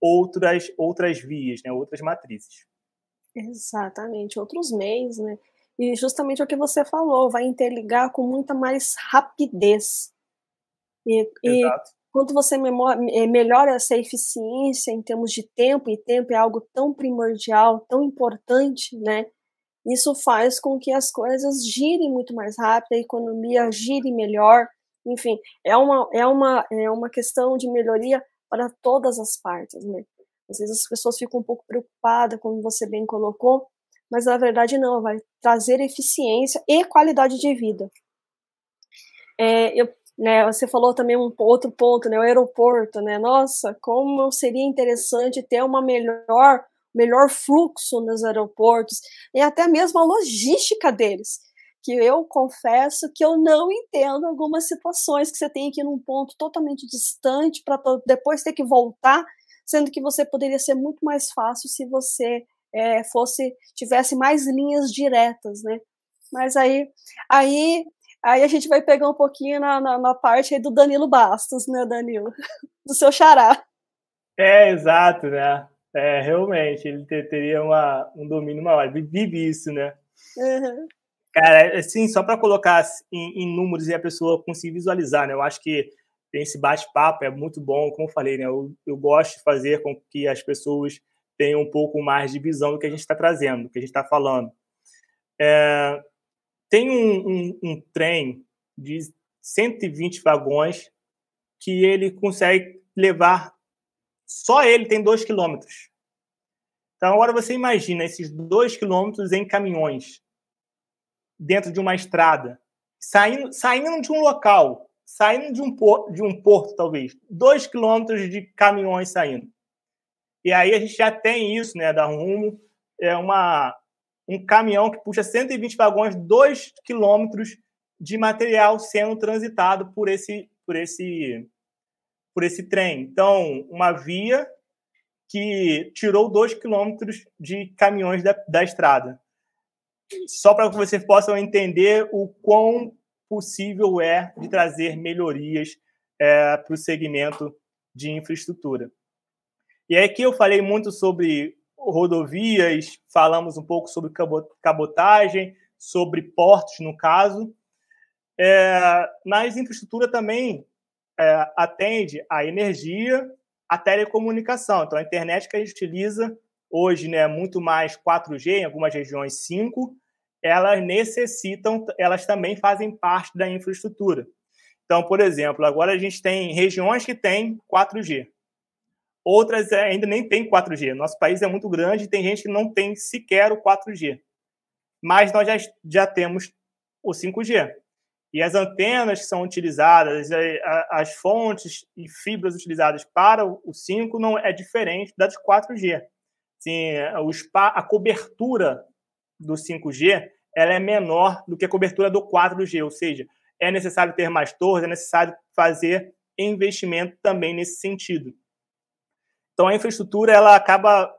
outras outras vias, né, outras matrizes. Exatamente, outros meios, né? E justamente o que você falou, vai interligar com muita mais rapidez. E, Exato. Quanto você eh, melhora essa eficiência em termos de tempo, e tempo é algo tão primordial, tão importante, né? Isso faz com que as coisas girem muito mais rápido, a economia gire melhor. Enfim, é uma, é uma, é uma questão de melhoria para todas as partes, né? Às vezes as pessoas ficam um pouco preocupadas, como você bem colocou, mas na verdade não, vai trazer eficiência e qualidade de vida. É, eu né, você falou também um outro ponto, né, o aeroporto, né? Nossa, como seria interessante ter uma melhor, melhor fluxo nos aeroportos e até mesmo a logística deles. Que eu confesso que eu não entendo algumas situações que você tem que ir num ponto totalmente distante para depois ter que voltar, sendo que você poderia ser muito mais fácil se você é, fosse tivesse mais linhas diretas, né? Mas aí, aí Aí a gente vai pegar um pouquinho na, na, na parte do Danilo Bastos, né, Danilo? [laughs] Do seu xará. É, exato, né? É, realmente, ele ter, teria uma, um domínio maior. Vive isso, né? Uhum. Cara, assim, só para colocar em, em, números e a pessoa conseguir visualizar, né? Eu acho que esse bate-papo é muito bom, como eu falei, né? Eu, eu gosto de fazer com que as pessoas tenham um pouco mais de visão do que a gente está trazendo, do que a gente está falando. É, tem um, um, um trem de 120 vagões que ele consegue levar. Só ele tem 2 quilômetros. Então, agora você imagina esses 2 quilômetros em caminhões, dentro de uma estrada, saindo, saindo de um local, saindo de um, porto, de um porto, talvez, 2 quilômetros de caminhões saindo. E aí a gente já tem isso, né, da Rumo, é uma, um caminhão que puxa 120 vagões, 2 quilômetros de material sendo transitado por esse, por esse, por esse trem. Então, uma via que tirou 2 quilômetros de caminhões da, da estrada. Só para que vocês possam entender o quão possível é de trazer melhorias é, para o segmento de infraestrutura. E aqui eu falei muito sobre rodovias, falamos um pouco sobre cabotagem, sobre portos, no caso. É, mas infraestrutura também é, atende a energia, a telecomunicação. Então, a internet que a gente utiliza hoje, né, muito mais 4G, em algumas regiões 5, elas necessitam, elas também fazem parte da infraestrutura. Então, por exemplo, agora a gente tem regiões que têm 4G. Outras é, ainda nem tem 4G. Nosso país é muito grande e tem gente que não tem sequer o 4G. Mas nós já, já temos o 5G. E as antenas que são utilizadas, as fontes e fibras utilizadas para o 5 não é diferente das 4G. Sim, a cobertura do 5G ela é menor do que a cobertura do 4G, ou seja, é necessário ter mais torres, é necessário fazer investimento também nesse sentido. Então a infraestrutura ela acaba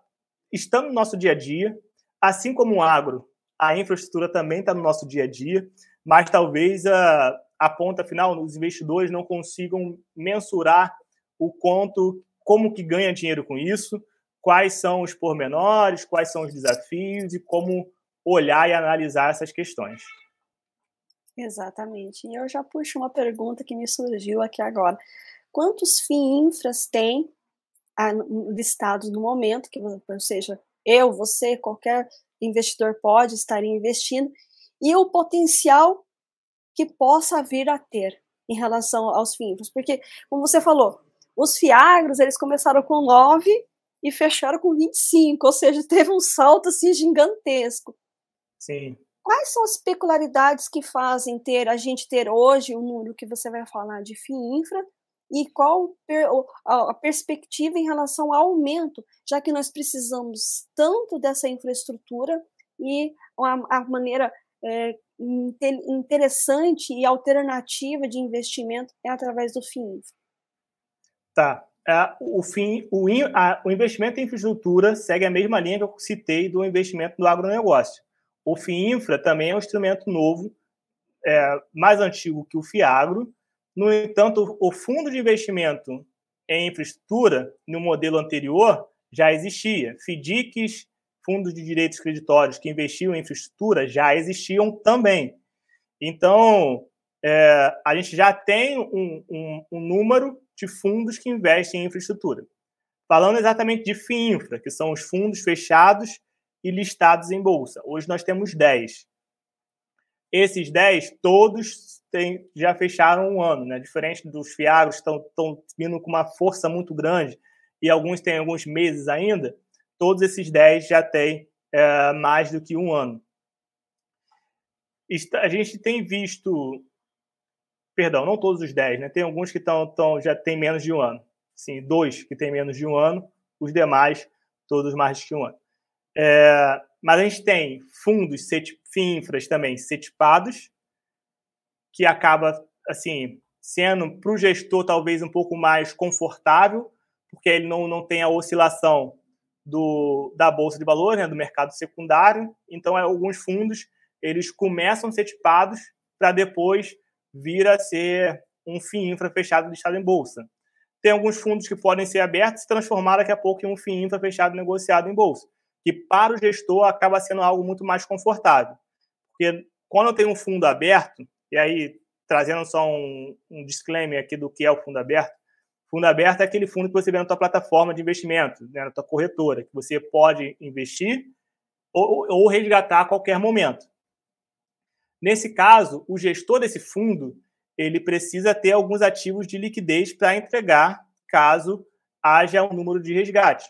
estando no nosso dia a dia, assim como o agro, a infraestrutura também está no nosso dia a dia, mas talvez a, a ponta final, os investidores não consigam mensurar o quanto, como que ganha dinheiro com isso, quais são os pormenores, quais são os desafios e como olhar e analisar essas questões. Exatamente. E eu já puxo uma pergunta que me surgiu aqui agora. Quantos FIINFRAs tem ah, listados no momento, que, ou seja, eu, você, qualquer investidor pode estar investindo, e o potencial que possa vir a ter em relação aos FIINFRAs? Porque, como você falou, os FIAGROS, eles começaram com 9 e fecharam com 25, ou seja, teve um salto assim gigantesco. Sim. Quais são as peculiaridades que fazem ter a gente ter hoje o número que você vai falar de FIINFRA e qual a perspectiva em relação ao aumento, já que nós precisamos tanto dessa infraestrutura e a, maneira é, interessante e alternativa de investimento é através do FIINFRA. Tá. É, o, fim, o, a, o investimento em infraestrutura segue a mesma linha que eu citei do investimento no agronegócio. O FIINFRA também é um instrumento novo, é, mais antigo que o FIAGRO. No entanto, o fundo de investimento em infraestrutura, no modelo anterior, já existia. FDICs, fundos de direitos creditórios que investiam em infraestrutura, já existiam também. Então, é, a gente já tem um, um, um, número de fundos que investem em infraestrutura. Falando exatamente de FIINFRA, que são os fundos fechados e listados em bolsa. Hoje nós temos 10. Esses 10, todos têm, já fecharam um ano, né? Diferente dos fiagros, estão, estão vindo com uma força muito grande e alguns têm alguns meses ainda, todos esses 10 já têm é, mais do que um ano. A gente tem visto, perdão, não todos os 10, né? Tem alguns que estão, estão, já têm menos de um ano. Sim, dois que têm menos de um ano, os demais, todos mais de um ano. É, mas a gente tem fundos FINFRAs também setipados, que acaba assim sendo para o gestor talvez um pouco mais confortável, porque ele não, não tem a oscilação do, da bolsa de valores, né, do mercado secundário. Então, é, alguns fundos eles começam setipados para depois vir a ser um FIINFRA fechado listado em bolsa. Tem alguns fundos que podem ser abertos e transformar daqui a pouco em um FIINFRA fechado negociado em bolsa que para o gestor acaba sendo algo muito mais confortável. Porque quando eu tenho um fundo aberto, e aí trazendo só um, um disclaimer aqui do que é o fundo aberto, fundo aberto é aquele fundo que você vê na tua plataforma de investimento, né, na tua corretora, que você pode investir ou, ou resgatar a qualquer momento. Nesse caso, o gestor desse fundo ele precisa ter alguns ativos de liquidez para entregar caso haja um número de resgate.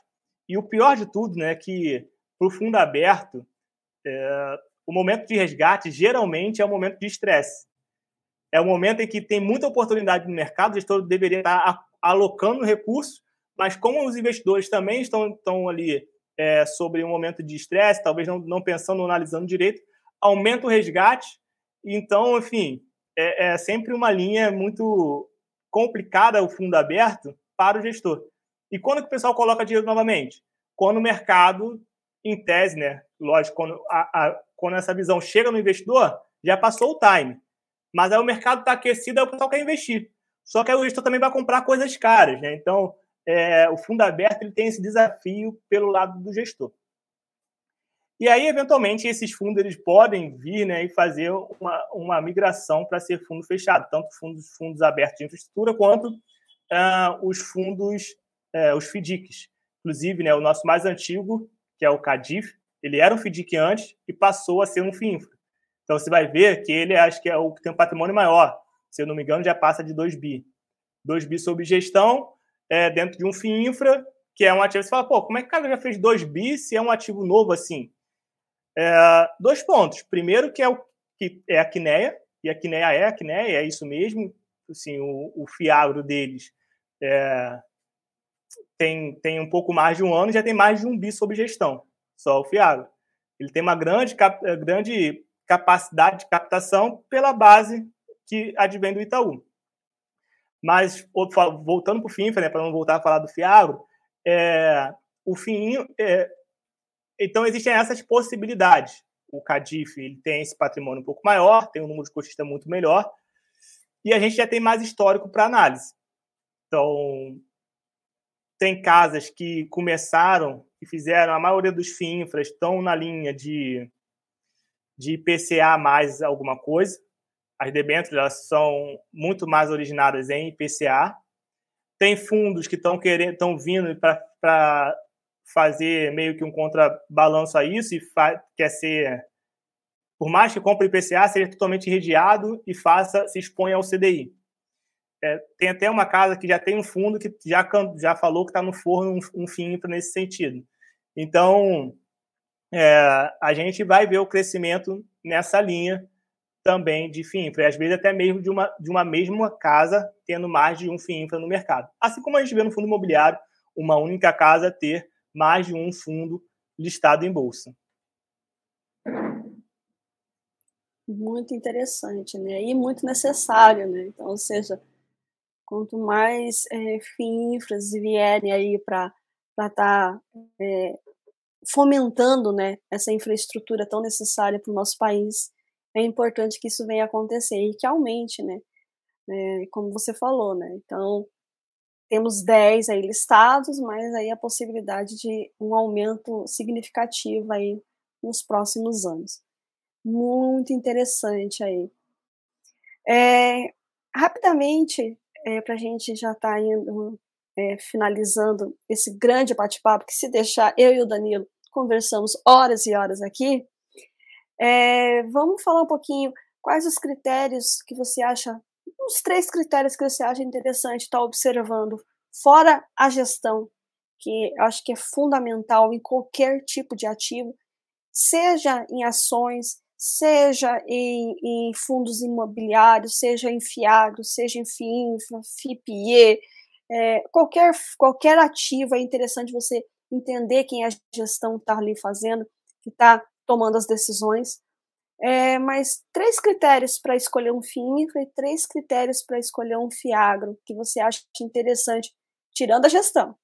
E o pior de tudo, né, que para o fundo aberto, é, o momento de resgate geralmente é o momento de estresse. É o momento em que tem muita oportunidade no mercado, o gestor deveria estar alocando recursos, mas como os investidores também estão, estão ali é, sobre um momento de estresse, talvez não, não pensando, analisando direito, aumenta o resgate. Então, enfim, é, é sempre uma linha muito complicada o fundo aberto para o gestor. E quando que o pessoal coloca dinheiro novamente? Quando o mercado, em tese, né? Lógico, quando, a, a, quando essa visão chega no investidor, já passou o time. Mas aí o mercado está aquecido, aí o pessoal quer investir. Só que aí o gestor também vai comprar coisas caras, né? Então, é, o fundo aberto ele tem esse desafio pelo lado do gestor. E aí, eventualmente, esses fundos eles podem vir né, e fazer uma, uma migração para ser fundo fechado, tanto fundos, fundos abertos de infraestrutura quanto uh, os fundos é, os FDICs. Inclusive, né, o nosso mais antigo, que é o CADIF, ele era um FDIC antes e passou a ser um FIINFRA. Então, você vai ver que ele acho que é o que tem um patrimônio maior. Se eu não me engano, já passa de 2 bi. 2 bi sob gestão, é, dentro de um FIINFRA, que é um ativo. Você fala, pô, como é que o cara já fez 2 bi se é um ativo novo assim? É, dois pontos. Primeiro, que é, o, que é a Quineia, e a Quineia é a Quineia, é isso mesmo. Assim, o, o fiagro deles é, tem, tem um pouco mais de um ano já tem mais de um bi sob gestão, só o Fiago. Ele tem uma grande, eh, grande capacidade de captação pela base que advém do Itaú. Mas, voltando para o FINFRA, né, para não voltar a falar do Fiagro, é, o FIIN, é, então existem essas possibilidades. O Cadif ele tem esse patrimônio um pouco maior, tem um número de cotistas muito melhor, e a gente já tem mais histórico para análise. Então, tem casas que começaram e fizeram, a maioria dos FINFRAs estão na linha de de IPCA mais alguma coisa. As debêntures elas são muito mais originadas em IPCA. Tem fundos que estão querendo, estão vindo para fazer meio que um contrabalanço a isso e quer ser, por mais que compre IPCA, seja totalmente redeado e faça se exponha ao CDI. É, tem até uma casa que já tem um fundo que já, já falou que está no forno um, um fim nesse sentido. Então, é, a gente vai ver o crescimento nessa linha também de FIINFRA, às vezes até mesmo de uma, de uma mesma casa tendo mais de um FIINFRA no mercado. Assim como a gente vê no fundo imobiliário, uma única casa ter mais de um fundo listado em bolsa. Muito interessante, né? E muito necessário, né? Então, ou seja, quanto mais é, FIINFRAs vierem aí para estar tá, é, fomentando né, essa infraestrutura tão necessária para o nosso país, é importante que isso venha acontecer e que aumente, né? É, como você falou, né? Então, temos 10 aí listados, mas aí a possibilidade de um aumento significativo aí nos próximos anos. Muito interessante aí. É, rapidamente, é, para a gente já estar tá indo é, finalizando esse grande bate-papo, que se deixar eu e o Danilo conversamos horas e horas aqui, é, vamos falar um pouquinho quais os critérios que você acha, os três critérios que você acha interessante estar tá observando, fora a gestão, que eu acho que é fundamental em qualquer tipo de ativo, seja em ações, seja em, em fundos imobiliários, seja em FIAGRO, seja em FIINFRA, FIPIE, é, qualquer, qualquer ativo é interessante você entender quem a gestão está ali fazendo, que está tomando as decisões. É, mas três critérios para escolher um FIINFRA e três critérios para escolher um FIAGRO que você acha interessante, tirando a gestão.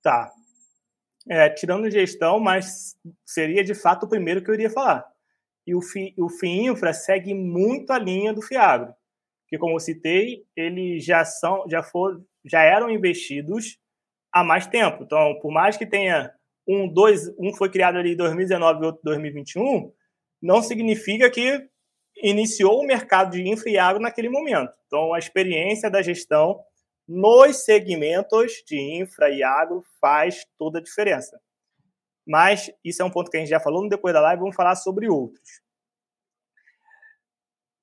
Tá. É, tirando gestão, mas seria de fato o primeiro que eu iria falar. E o, FI, o FIINFRA segue muito a linha do FIAGRO, que como eu citei, eles já são, já foram, já eram investidos há mais tempo. Então, por mais que tenha um, dois, um foi criado ali em 2019 e outro em 2021, não significa que iniciou o mercado de infra e agro naquele momento. Então, a experiência da gestão nos segmentos de infra e agro faz toda a diferença. Mas isso é um ponto que a gente já falou no depois da live, vamos falar sobre outros.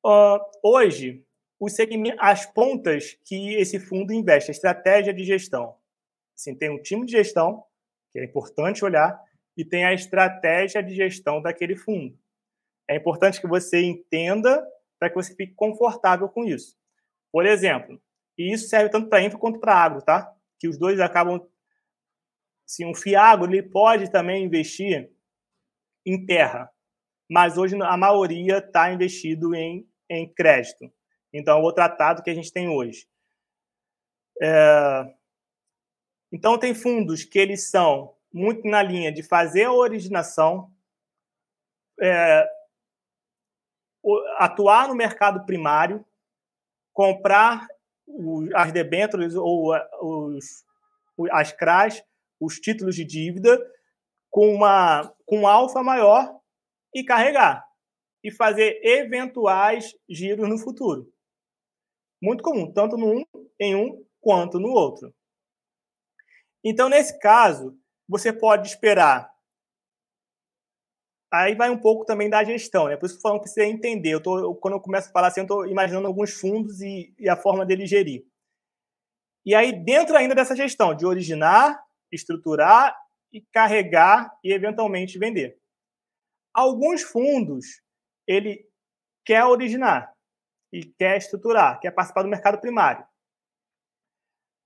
Uh, hoje, os as pontas que esse fundo investe, a estratégia de gestão. Assim, tem um time de gestão, que é importante olhar, e tem a estratégia de gestão daquele fundo. É importante que você entenda para que você fique confortável com isso. Por exemplo, e isso serve tanto para infra quanto para agro, tá? Que os dois acabam. Se um fiagro ele pode também investir em terra, mas hoje a maioria está investido em, em crédito. Então, é o tratado que a gente tem hoje. É... Então, tem fundos que eles são muito na linha de fazer a originação, é... atuar no mercado primário, comprar as debêntures ou os, as CRAs, os títulos de dívida, com, uma, com alfa maior e carregar. E fazer eventuais giros no futuro. Muito comum, tanto no um, em um quanto no outro. Então, nesse caso, você pode esperar. Aí vai um pouco também da gestão, né? Por isso que falo que você entender. Eu tô, quando eu começo a falar assim, eu estou imaginando alguns fundos e, e a forma dele gerir. E aí, dentro ainda dessa gestão de originar, estruturar e carregar e eventualmente vender. Alguns fundos ele quer originar, e quer estruturar, quer participar do mercado primário.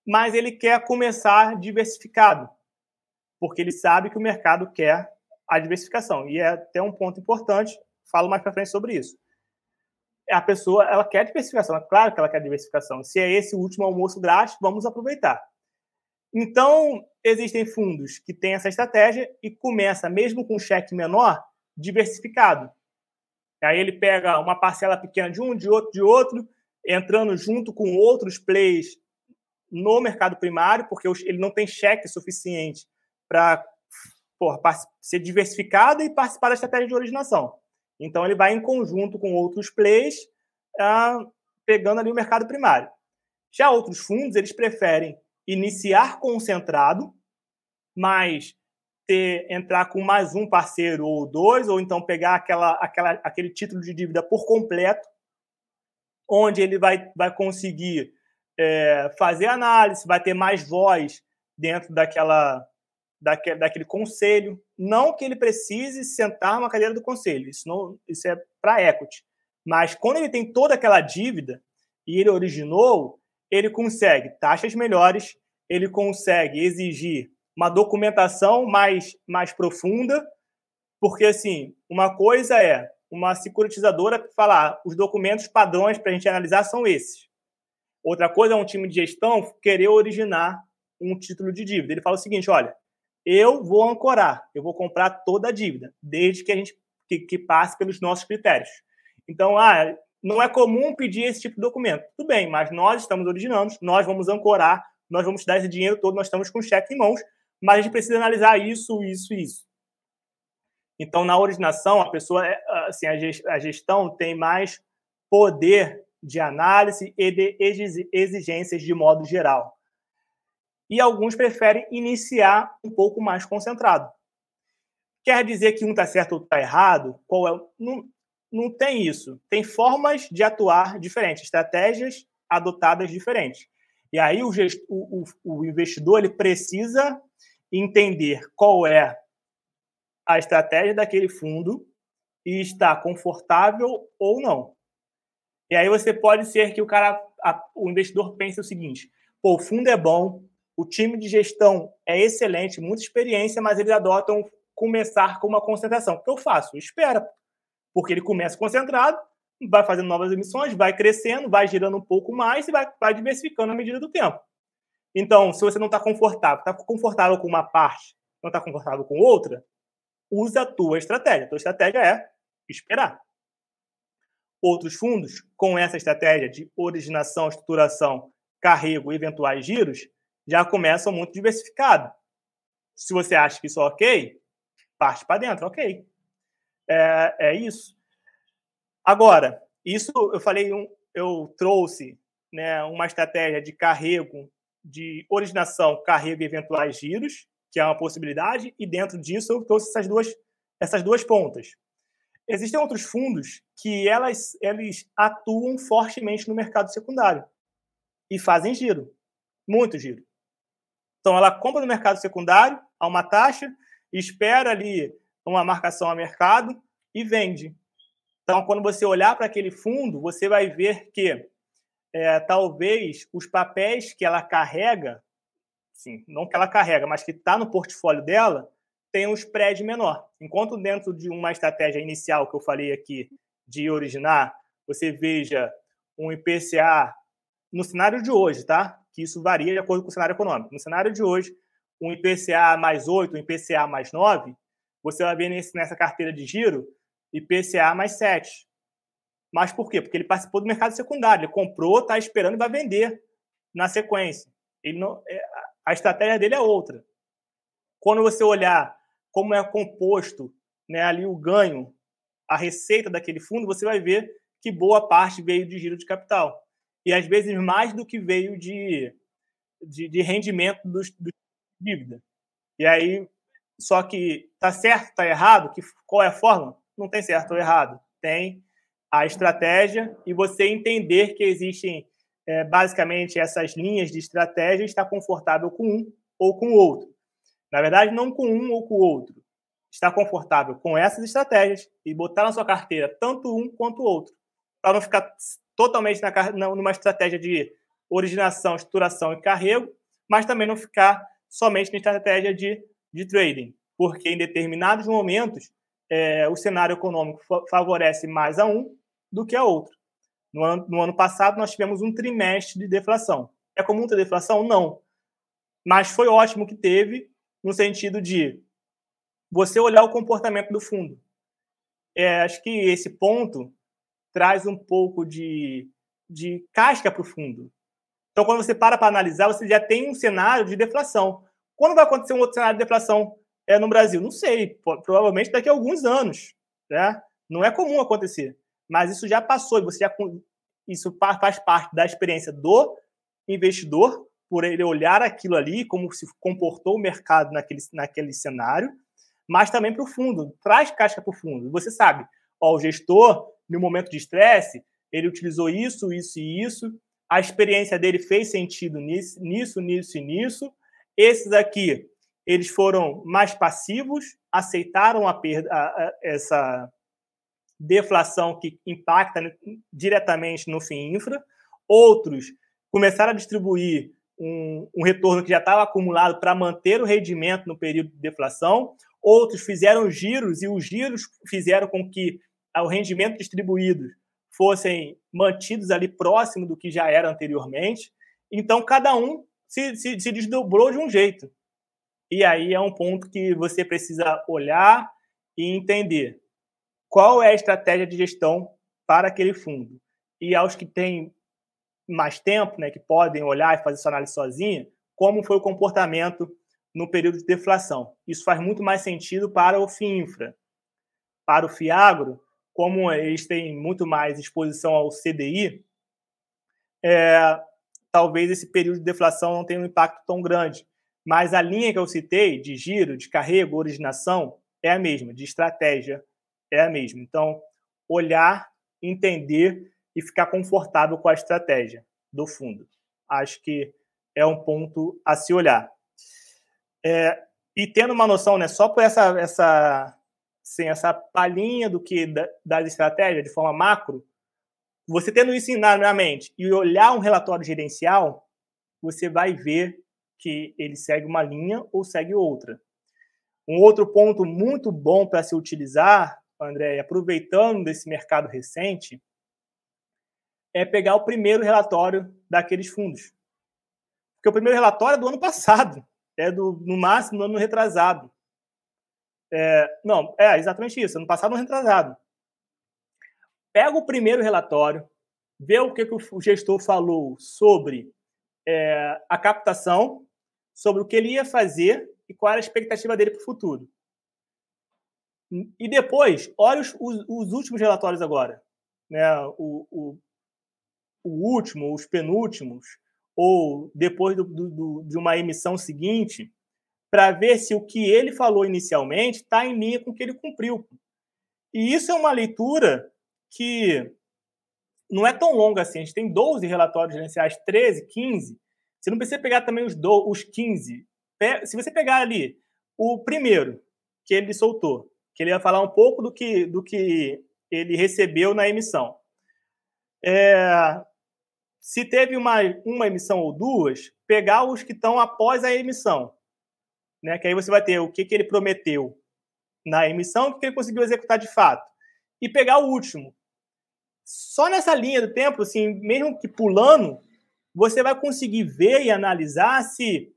Mas ele quer começar diversificado, porque ele sabe que o mercado quer a diversificação. E é até um ponto importante, falo mais para frente sobre isso. A pessoa, ela quer diversificação, é claro que ela quer diversificação. Se é esse o último almoço grátis, vamos aproveitar. Então, existem fundos que têm essa estratégia e começa, mesmo com cheque menor, diversificado. Aí ele pega uma parcela pequena de um, de outro, de outro, entrando junto com outros plays no mercado primário, porque ele não tem cheque suficiente para ser diversificada e participar da estratégia de originação. Então, ele vai em conjunto com outros players, ah, pegando ali o mercado primário. Já outros fundos, eles preferem iniciar concentrado, mas ter, entrar com mais um parceiro ou dois, ou então pegar aquela, aquela, aquele título de dívida por completo, onde ele vai, vai conseguir é, fazer análise, vai ter mais voz dentro daquela, daquele, daquele conselho. Não que ele precise sentar na cadeira do conselho, isso, não, isso é para equity. Mas quando ele tem toda aquela dívida e ele originou, ele consegue taxas melhores, ele consegue exigir uma documentação mais, mais profunda, porque assim, uma coisa é uma securitizadora falar os documentos padrões para a gente analisar são esses. Outra coisa é um time de gestão querer originar um título de dívida. Ele fala o seguinte: olha, eu vou ancorar, eu vou comprar toda a dívida, desde que a gente que, que passe pelos nossos critérios. Então, ah, não é comum pedir esse tipo de documento. Tudo bem, mas nós estamos originando, nós vamos ancorar, nós vamos dar esse dinheiro todo, nós estamos com cheque em mãos, mas a gente precisa analisar isso, isso e isso. Então, na originação, a pessoa, é, assim, a gestão tem mais poder de análise e de exigências de modo geral. E alguns preferem iniciar um pouco mais concentrado. Quer dizer que um está certo ou está errado? Qual é? Não, não tem isso. Tem formas de atuar diferentes, estratégias adotadas diferentes. E aí o, gest... o, o, o investidor ele precisa entender qual é a estratégia daquele fundo e está confortável ou não. E aí você pode ser que o cara, a, o investidor pense o seguinte: pô, o fundo é bom, o time de gestão é excelente, muita experiência, mas eles adotam começar com uma concentração. O que eu faço? Espera, porque ele começa concentrado, vai fazendo novas emissões, vai crescendo, vai girando um pouco mais e vai, vai diversificando à medida do tempo. Então, se você não está confortável, está confortável com uma parte, não está confortável com outra, usa a tua estratégia. A tua estratégia é esperar. Outros fundos, com essa estratégia de originação, estruturação, carrego e eventuais giros, já começam muito diversificado. Se você acha que isso é ok, parte para dentro, ok. É, é isso. Agora, isso eu falei, eu trouxe né, uma estratégia de carrego de originação, carrego e eventuais giros, que é uma possibilidade, e dentro disso eu trouxe essas duas, essas duas pontas. Existem outros fundos que elas, eles atuam fortemente no mercado secundário e fazem giro, muito giro. Então, ela compra no mercado secundário a uma taxa, espera ali uma marcação a mercado e vende. Então, quando você olhar para aquele fundo, você vai ver que é, talvez os papéis que ela carrega, sim, não que ela carrega, mas que está no portfólio dela, tem um spread menor. Enquanto dentro de uma estratégia inicial que eu falei aqui de originar, você veja um IPCA no cenário de hoje, tá? Que isso varia de acordo com o cenário econômico. No cenário de hoje, um IPCA mais 8, um IPCA mais 9, você vai ver nesse, nessa carteira de giro IPCA mais 7. Mas por quê? Porque ele participou do mercado secundário, ele comprou, está esperando e vai vender na sequência. Ele não, é, a estratégia dele é outra. Quando você olhar como é composto né, ali o ganho, a receita daquele fundo, você vai ver que boa parte veio de giro de capital. E às vezes mais do que veio de, de, de rendimento dos, dos dívida. E aí, só que tá certo, tá errado, que, qual é a forma? Não tem certo ou errado. Tem a estratégia e você entender que existem é, basicamente essas linhas de estratégia está confortável com um ou com o outro. Na verdade, não com um ou com o outro. Está confortável com essas estratégias e botar na sua carteira tanto um quanto o outro, para não ficar totalmente na, numa estratégia de originação, estruturação e carrego, mas também não ficar somente na estratégia de, de trading, porque em determinados momentos é, o cenário econômico favorece mais a um do que a outra. No ano, no ano passado, nós tivemos um trimestre de deflação. É comum ter deflação? Não. Mas foi ótimo que teve, no sentido de você olhar o comportamento do fundo. É, acho que esse ponto traz um pouco de, de casca para o fundo. Então, quando você para para analisar, você já tem um cenário de deflação. Quando vai acontecer um outro cenário de deflação é, no Brasil? Não sei, provavelmente daqui a alguns anos. Né? Não é comum acontecer, mas isso já passou e você já isso faz parte da experiência do investidor por ele olhar aquilo ali, como se comportou o mercado naquele, naquele cenário, mas também para o fundo, traz casca para o fundo. Você sabe, ó, o gestor, no momento de estresse, ele utilizou isso, isso e isso, a experiência dele fez sentido nisso, nisso, nisso e nisso. Esses aqui, eles foram mais passivos, aceitaram a perda, a, a, essa deflação que impacta diretamente no FII infra. Outros começaram a distribuir um, um retorno que já estava acumulado para manter o rendimento no período de deflação. Outros fizeram giros e os giros fizeram com que o rendimento distribuído fossem mantidos ali próximo do que já era anteriormente. Então, cada um se, se, se desdobrou de um jeito. E aí é um ponto que você precisa olhar e entender qual é a estratégia de gestão para aquele fundo. E aos que têm mais tempo, né, que podem olhar e fazer sua análise sozinha, como foi o comportamento no período de deflação. Isso faz muito mais sentido para o FIINFRA. Para o FIAGRO, como eles têm muito mais exposição ao CDI, é, talvez esse período de deflação não tenha um impacto tão grande. Mas a linha que eu citei, de giro, de carrego, originação, é a mesma, de estratégia é a mesma. Então, olhar, entender e ficar confortável com a estratégia do fundo. Acho que é um ponto a se olhar. É, e tendo uma noção, né, só por essa, essa, assim, essa palhinha do que da, das estratégias de forma macro, você tendo isso na mente e olhar um relatório gerencial, você vai ver que ele segue uma linha ou segue outra. Um outro ponto muito bom para se utilizar, André, aproveitando desse mercado recente, é pegar o primeiro relatório daqueles fundos. Porque o primeiro relatório é do ano passado, é do, no máximo do ano retrasado. É, não, é exatamente isso, ano passado, ano retrasado. Pega o primeiro relatório, vê o que, que o gestor falou sobre é, a captação, sobre o que ele ia fazer e qual era a expectativa dele para o futuro. E depois, olha os, os, os últimos relatórios agora. Né? O, o, o último, os penúltimos, ou depois do, do, de uma emissão seguinte, para ver se o que ele falou inicialmente está em linha com o que ele cumpriu. E isso é uma leitura que não é tão longa assim. A gente tem 12 relatórios gerenciais, 13, 15. Você não precisa pegar também os, do, os 15. Se você pegar ali o primeiro que ele soltou, que ele ia falar um pouco do que, do que ele recebeu na emissão. É, se teve uma, uma emissão ou duas, pegar os que estão após a emissão. Né? Que aí você vai ter o que, que ele prometeu na emissão o que ele conseguiu executar de fato. E pegar o último. Só nessa linha do tempo, assim, mesmo que pulando, você vai conseguir ver e analisar se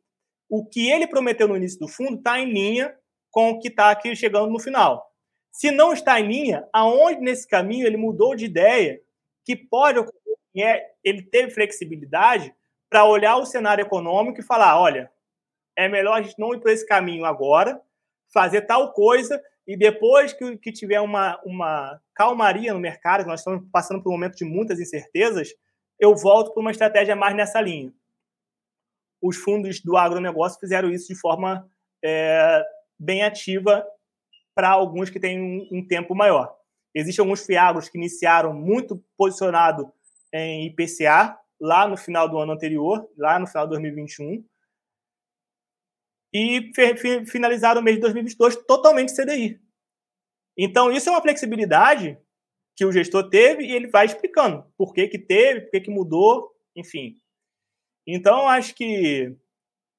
o que ele prometeu no início do fundo está em linha com o que está aqui chegando no final. Se não está em linha, aonde nesse caminho ele mudou de ideia, que pode é, ele teve flexibilidade para olhar o cenário econômico e falar: olha, é melhor a gente não ir por esse caminho agora, fazer tal coisa, e depois que, que tiver uma, uma calmaria no mercado, nós estamos passando por um momento de muitas incertezas, eu volto para uma estratégia mais nessa linha. Os fundos do agronegócio fizeram isso de forma é, bem ativa para alguns que têm um, um tempo maior. Existem alguns fiagros que iniciaram muito posicionado em IPCA lá no final do ano anterior, lá no final de 2021, e finalizaram o mês de 2022 totalmente CDI. Então, isso é uma flexibilidade que o gestor teve e ele vai explicando por que, que teve, por que, que mudou, enfim. Então, acho que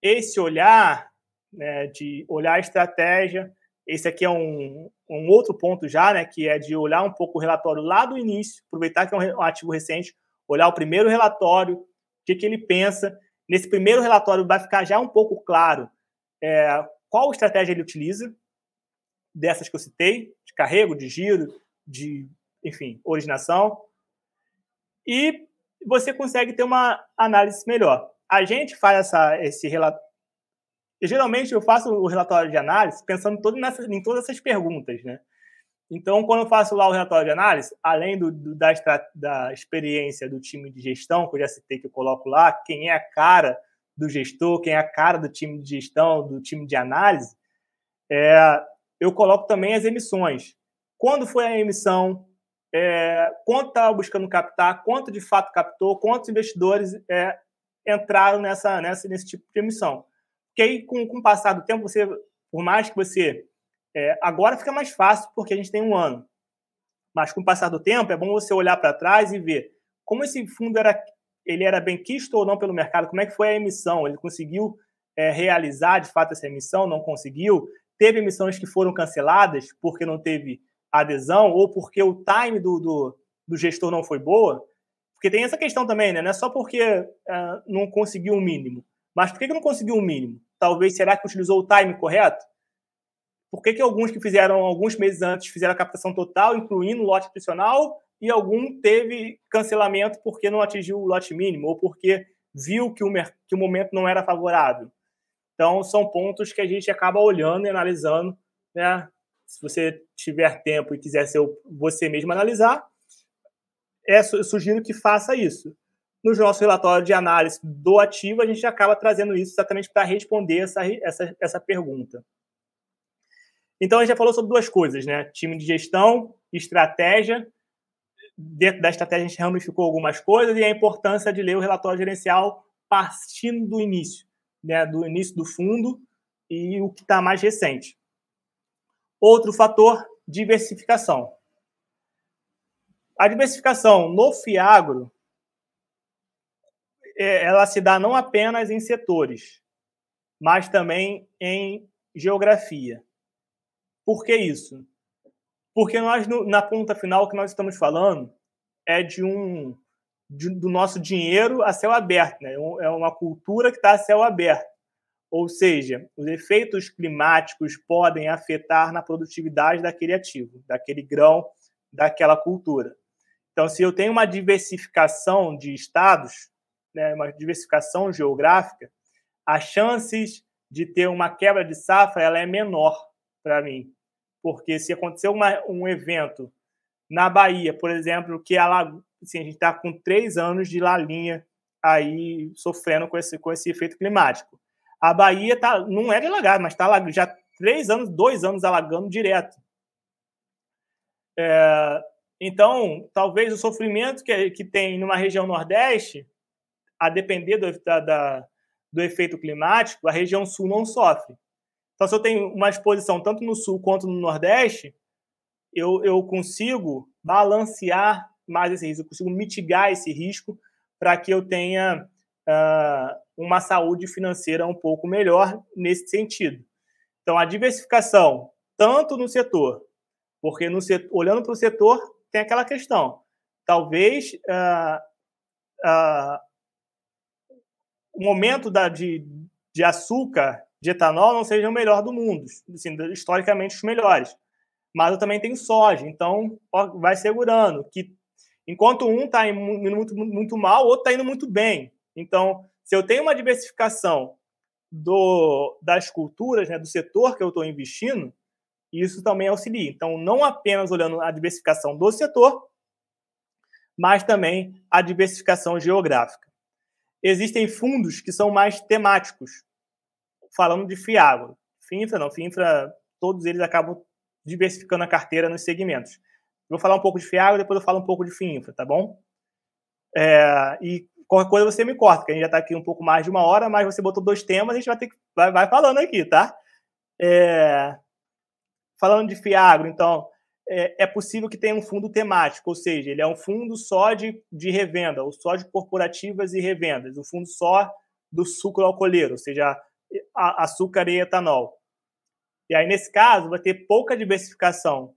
esse olhar, né, de olhar a estratégia, esse aqui é um, um outro ponto já, né, que é de olhar um pouco o relatório lá do início, aproveitar que é um ativo recente, olhar o primeiro relatório, o que, que ele pensa. Nesse primeiro relatório vai ficar já um pouco claro é, qual estratégia ele utiliza, dessas que eu citei, de carrego, de giro, de, enfim, originação. E você consegue ter uma análise melhor. A gente faz essa, esse relatório. Geralmente eu faço o relatório de análise pensando todo nessa, em todas essas perguntas, né? Então, quando eu faço lá o relatório de análise, além do, do da, da, experiência do time de gestão, que eu já citei que eu coloco lá, quem é a cara do gestor, quem é a cara do time de gestão, do time de análise, é, eu coloco também as emissões. Quando foi a emissão, é, quanto estava buscando captar, quanto de fato captou, quantos investidores é, entraram nessa, nessa, nesse tipo de emissão. Porque aí, com, com o passar do tempo, você, por mais que você é, agora fica mais fácil porque a gente tem um ano. Mas com o passar do tempo, é bom você olhar para trás e ver como esse fundo era, ele era bem quisto ou não pelo mercado, como é que foi a emissão, ele conseguiu é, realizar de fato essa emissão, não conseguiu, teve emissões que foram canceladas porque não teve adesão ou porque o time do, do, do gestor não foi boa, porque tem essa questão também, né? Não é só porque uh, não conseguiu o um mínimo, mas por que, que não conseguiu o um mínimo? Talvez será que utilizou o time correto? Por que, que alguns que fizeram alguns meses antes fizeram a captação total, incluindo o lote adicional, e algum teve cancelamento porque não atingiu o lote mínimo, ou porque viu que o, que o momento não era favorável? Então, são pontos que a gente acaba olhando e analisando. Né? Se você tiver tempo e quiser ser você mesmo analisar, é, sugiro que faça isso. No nosso relatório de análise do ativo, a gente acaba trazendo isso exatamente para responder essa, essa, essa pergunta. Então, a gente já falou sobre duas coisas, né? Time de gestão, estratégia. Dentro da estratégia, a gente ramificou algumas coisas e a importância de ler o relatório gerencial partindo do início, né? Do início do fundo e o que está mais recente. Outro fator, diversificação. A diversificação no Fiagro, é, ela se dá não apenas em setores, mas também em geografia. Por que isso? Porque nós, na ponta final, o que nós estamos falando é de um de, do nosso dinheiro a céu aberto, né? É uma cultura que está a céu aberto. Ou seja, os efeitos climáticos podem afetar na produtividade daquele ativo, daquele grão, daquela cultura. Então, se eu tenho uma diversificação de estados, né, uma diversificação geográfica, as chances de ter uma quebra de safra ela é menor para mim porque se acontecer uma, um evento na Bahia, por exemplo, que ela, assim, a gente está com três anos de lalinha aí sofrendo com esse, com esse efeito climático. A Bahia tá, não é de alagar, mas está já três anos, dois anos alagando direto. É, então, talvez o sofrimento que, que tem numa região Nordeste, a depender do, da, da, do efeito climático, a região Sul não sofre. Então, se eu tenho uma exposição tanto no sul quanto no nordeste, eu, eu consigo balancear mais esse risco, eu consigo mitigar esse risco para que eu tenha uh, uma saúde financeira um pouco melhor nesse sentido. Então, a diversificação, tanto no setor, porque no setor, olhando para o setor, tem aquela questão. Talvez uh, uh, o momento da, de, de açúcar de etanol não seja o melhor do mundo, assim, historicamente os melhores. Mas eu também tenho soja, então vai segurando que enquanto um está indo muito, muito mal, o outro está indo muito bem. Então, se eu tenho uma diversificação do, das culturas, né, do setor que eu estou investindo, isso também auxilia. Então, não apenas olhando a diversificação do setor, mas também a diversificação geográfica. Existem fundos que são mais temáticos, falando de Fiagro. Finfra não, Finfra, todos eles acabam diversificando a carteira nos segmentos. Vou falar um pouco de Fiagro, depois eu falo um pouco de Finfra, tá bom? É, e qualquer coisa você me corta, que a gente já está aqui um pouco mais de uma hora, mas você botou dois temas, a gente vai ter que vai, vai falando aqui, tá? É, falando de Fiagro, então, é, é, possível que tenha um fundo temático, ou seja, ele é um fundo só de, de revenda, ou só de corporativas e revendas, um fundo só do sucro alcooleiro, ou seja, açúcar e etanol. E aí, nesse caso, vai ter pouca diversificação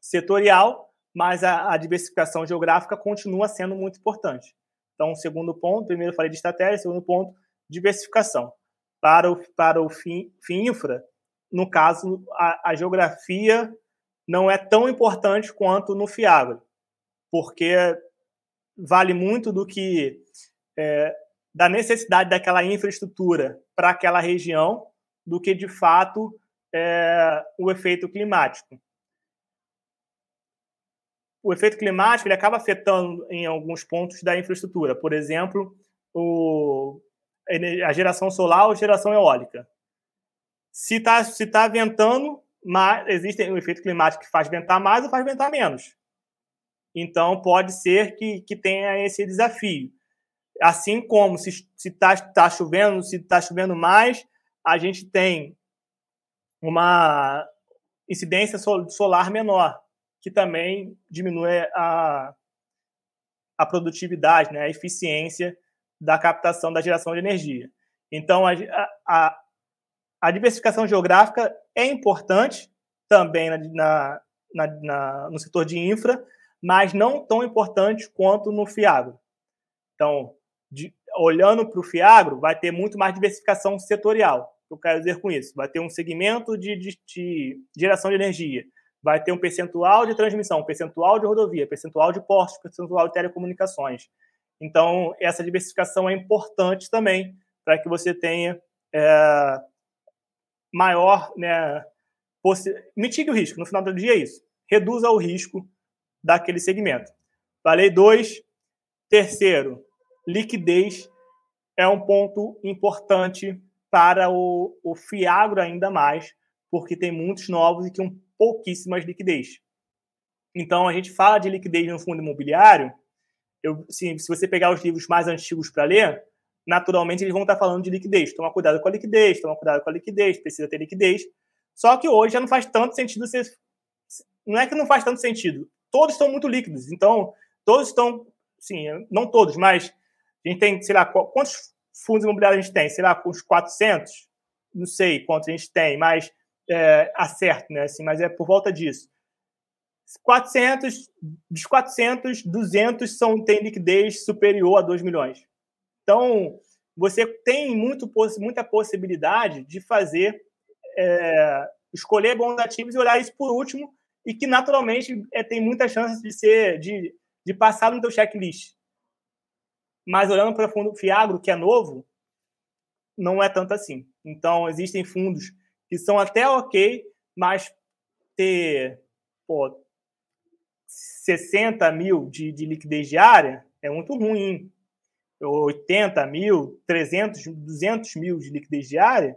setorial, mas a, a diversificação geográfica continua sendo muito importante. Então, segundo ponto, primeiro falei de estratégia, segundo ponto, diversificação. Para o, para o fim, fim infra, no caso, a, a, geografia não é tão importante quanto no Fiagro, porque vale muito do que é, da necessidade daquela infraestrutura para aquela região do que de fato é, o efeito climático. O efeito climático ele acaba afetando em alguns pontos da infraestrutura, por exemplo, o, a geração solar ou geração eólica. Se está se tá ventando, mas existe um efeito climático que faz ventar mais ou faz ventar menos. Então, pode ser que, que tenha esse desafio. Assim como se está tá chovendo, se está chovendo mais, a gente tem uma incidência solar menor, que também diminui a, a produtividade, né, a eficiência da captação da geração de energia. Então, a, a, a diversificação geográfica é importante também na, na, na, no setor de infra, mas não tão importante quanto no Fiagro. Então, de, olhando para o Fiagro, vai ter muito mais diversificação setorial. O que eu quero dizer com isso? Vai ter um segmento de, de, de geração de energia, vai ter um percentual de transmissão, um percentual de rodovia, percentual de portos, percentual de telecomunicações. Então, essa diversificação é importante também para que você tenha é, maior, né, mitigue o risco. No final do dia é isso. Reduza o risco daquele segmento. Falei dois. Terceiro, liquidez é um ponto importante para o, o Fiagro ainda mais, porque tem muitos novos e com pouquíssimas liquidez. Então, a gente fala de liquidez no fundo imobiliário. Eu, se, você pegar os livros mais antigos para ler, naturalmente eles vão estar falando de liquidez. Toma cuidado com a liquidez, toma cuidado com a liquidez, precisa ter liquidez. Só que hoje já não faz tanto sentido você. Não é que não faz tanto sentido. Todos estão muito líquidos. Então, todos estão. Sim, não todos, mas a gente tem, sei lá, quantos fundos imobiliários a gente tem? Sei lá, uns 400? Não sei quantos a gente tem, mas é, acerto, né? Assim, mas é por volta disso. 400, dos 400, 200 são, têm liquidez superior a 2 milhões. Então, você tem muito, muita possibilidade de fazer, é, escolher bons ativos e olhar isso por último, e que naturalmente é, tem muita chance de ser, de, de passar no teu checklist. Mas olhando para fundo Fiagro, que é novo, não é tanto assim. Então, existem fundos que são até ok, mas ter pô, 60 mil de, de liquidez diária é muito ruim. 80 mil, 300, 200 mil de liquidez diária,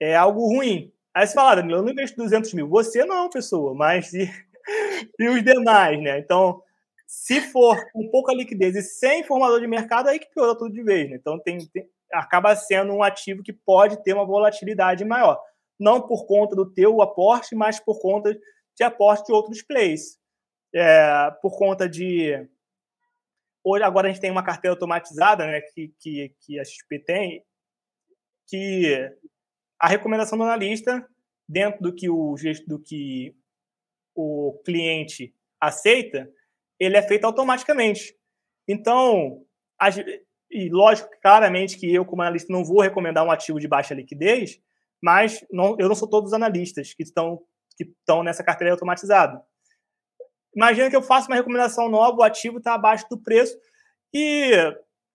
é algo ruim. Aí você fala, Danilo, eu não investo 200 mil. Você não, pessoa, mas [laughs] e, e os demais, né? Então, se for com pouca liquidez e sem formador de mercado, aí que piora tudo de vez, né? Então, tem, tem, acaba sendo um ativo que pode ter uma volatilidade maior. Não por conta do teu aporte, mas por conta de aporte de outros players. É, por conta de Hoje, agora a gente tem uma carteira automatizada, né, que, que, que a XP tem, que a recomendação do analista, dentro do que o, do que o cliente aceita, ele é feito automaticamente. Então, e lógico, claramente que eu, como analista, não vou recomendar um ativo de baixa liquidez, mas não, eu não sou todos os analistas que estão, que estão nessa carteira automatizada. Imagina que eu faço uma recomendação nova, o ativo está abaixo do preço e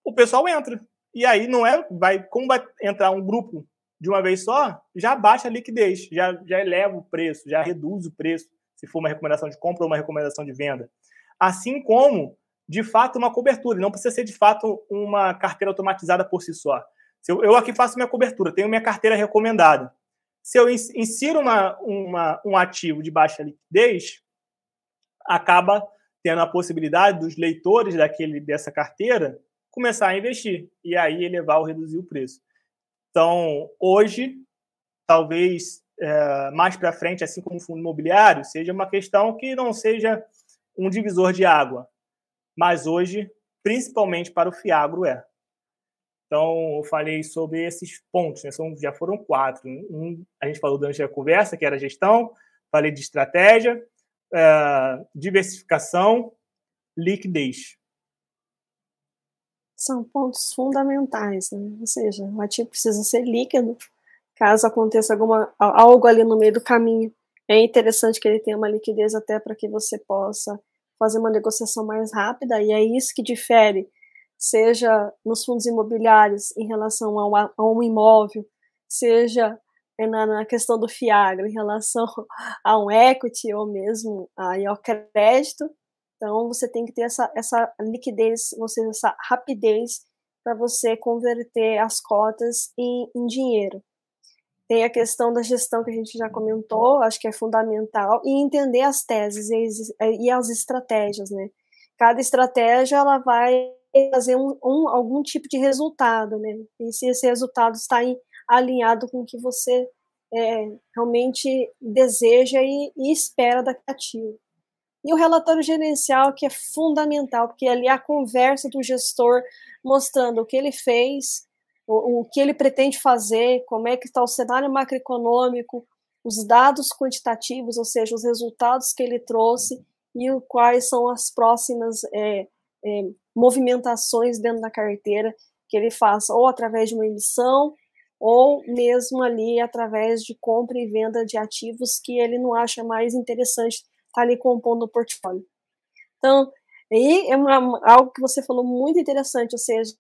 o pessoal entra. E aí não é, vai, como vai entrar um grupo de uma vez só, já baixa a liquidez, já, já eleva o preço, já reduz o preço, se for uma recomendação de compra ou uma recomendação de venda. Assim como, de fato, uma cobertura. Não precisa ser, de fato, uma carteira automatizada por si só. Se eu, eu aqui faço minha cobertura, tenho minha carteira recomendada. Se eu insiro uma, uma, um ativo de baixa liquidez, acaba tendo a possibilidade dos leitores daquele, dessa carteira começar a investir e aí elevar ou reduzir o preço. Então, hoje, talvez é, mais para frente, assim como o fundo imobiliário, seja uma questão que não seja um divisor de água, mas hoje, principalmente para o Fiagro, é. Então, eu falei sobre esses pontos, né? São, já foram quatro. Um, a gente falou durante a conversa, que era gestão, falei de estratégia, é, diversificação, liquidez. São pontos fundamentais, né? ou seja, o ativo precisa ser líquido, caso aconteça alguma, algo ali no meio do caminho. É interessante que ele tenha uma liquidez até para que você possa fazer uma negociação mais rápida, e é isso que difere, seja nos fundos imobiliários em relação a um imóvel, seja é, na, questão do FIAGRO em relação [laughs] a um equity ou mesmo ao crédito. Então, você tem que ter essa, essa liquidez, você, essa rapidez para você converter as cotas em, em dinheiro. Tem a questão da gestão que a gente já comentou, acho que é fundamental, e entender as teses e, as estratégias, né? Cada estratégia ela vai trazer um, um, algum tipo de resultado, né? E se esse resultado está em, alinhado com o que você é, realmente deseja e, e espera da ativo. E o relatório gerencial, que é fundamental, porque ali é a conversa do gestor mostrando o que ele fez, o, o que ele pretende fazer, como é que está o cenário macroeconômico, os dados quantitativos, ou seja, os resultados que ele trouxe e o, quais são as próximas é, é, movimentações dentro da carteira que ele faça, ou através de uma emissão, ou mesmo ali através de compra e venda de ativos que ele não acha mais interessante estar tá ali compondo o portfólio. Então, aí é uma, algo que você falou muito interessante, ou seja,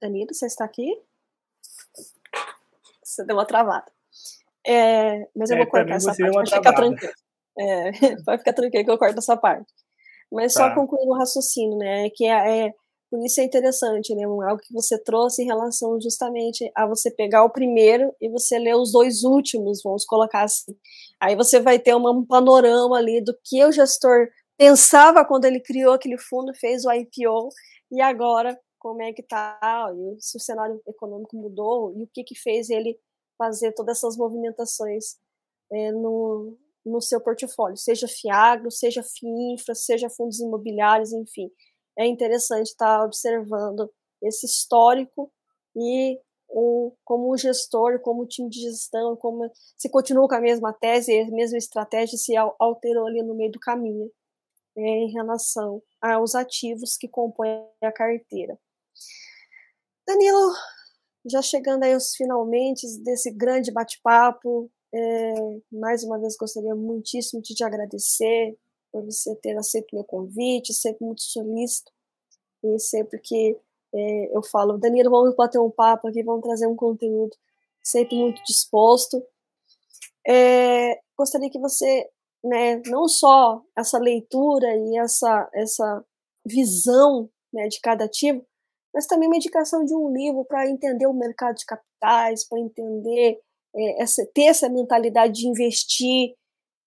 Danilo, você está aqui? Você deu uma travada. É, mas eu é, vou cortar essa parte, pode ficar tranquilo. É, [laughs] pode ficar tranquilo que eu corto essa parte. Mas tá. só concluindo o raciocínio, né? Que é, é, por isso é interessante, né? Algo que você trouxe em relação justamente a você pegar o primeiro e você ler os dois últimos, vamos colocar assim. Aí você vai ter uma, um panorama ali do que o gestor pensava quando ele criou aquele fundo, fez o IPO, e agora como é que está, se o cenário econômico mudou e o que, que fez ele fazer todas essas movimentações é, no, no seu portfólio, seja FIAGRO, seja FIINFRA, seja fundos imobiliários, enfim. É interessante estar tá observando esse histórico e o, como o gestor, como o time de gestão, como se continua com a mesma tese, a mesma estratégia, se alterou ali no meio do caminho é, em relação aos ativos que compõem a carteira. Danilo, já chegando aí aos finalmente desse grande bate-papo, é, mais uma vez gostaria muitíssimo de te agradecer por você ter aceito meu convite, sempre muito solícito, e sempre que é, eu falo, Danilo, vamos bater um papo aqui, vamos trazer um conteúdo, sempre muito disposto. É, gostaria que você, né, não só essa leitura e essa, essa visão né, de cada ativo, mas também uma indicação de um livro para entender o mercado de capitais, para entender, é, essa, ter essa mentalidade de investir.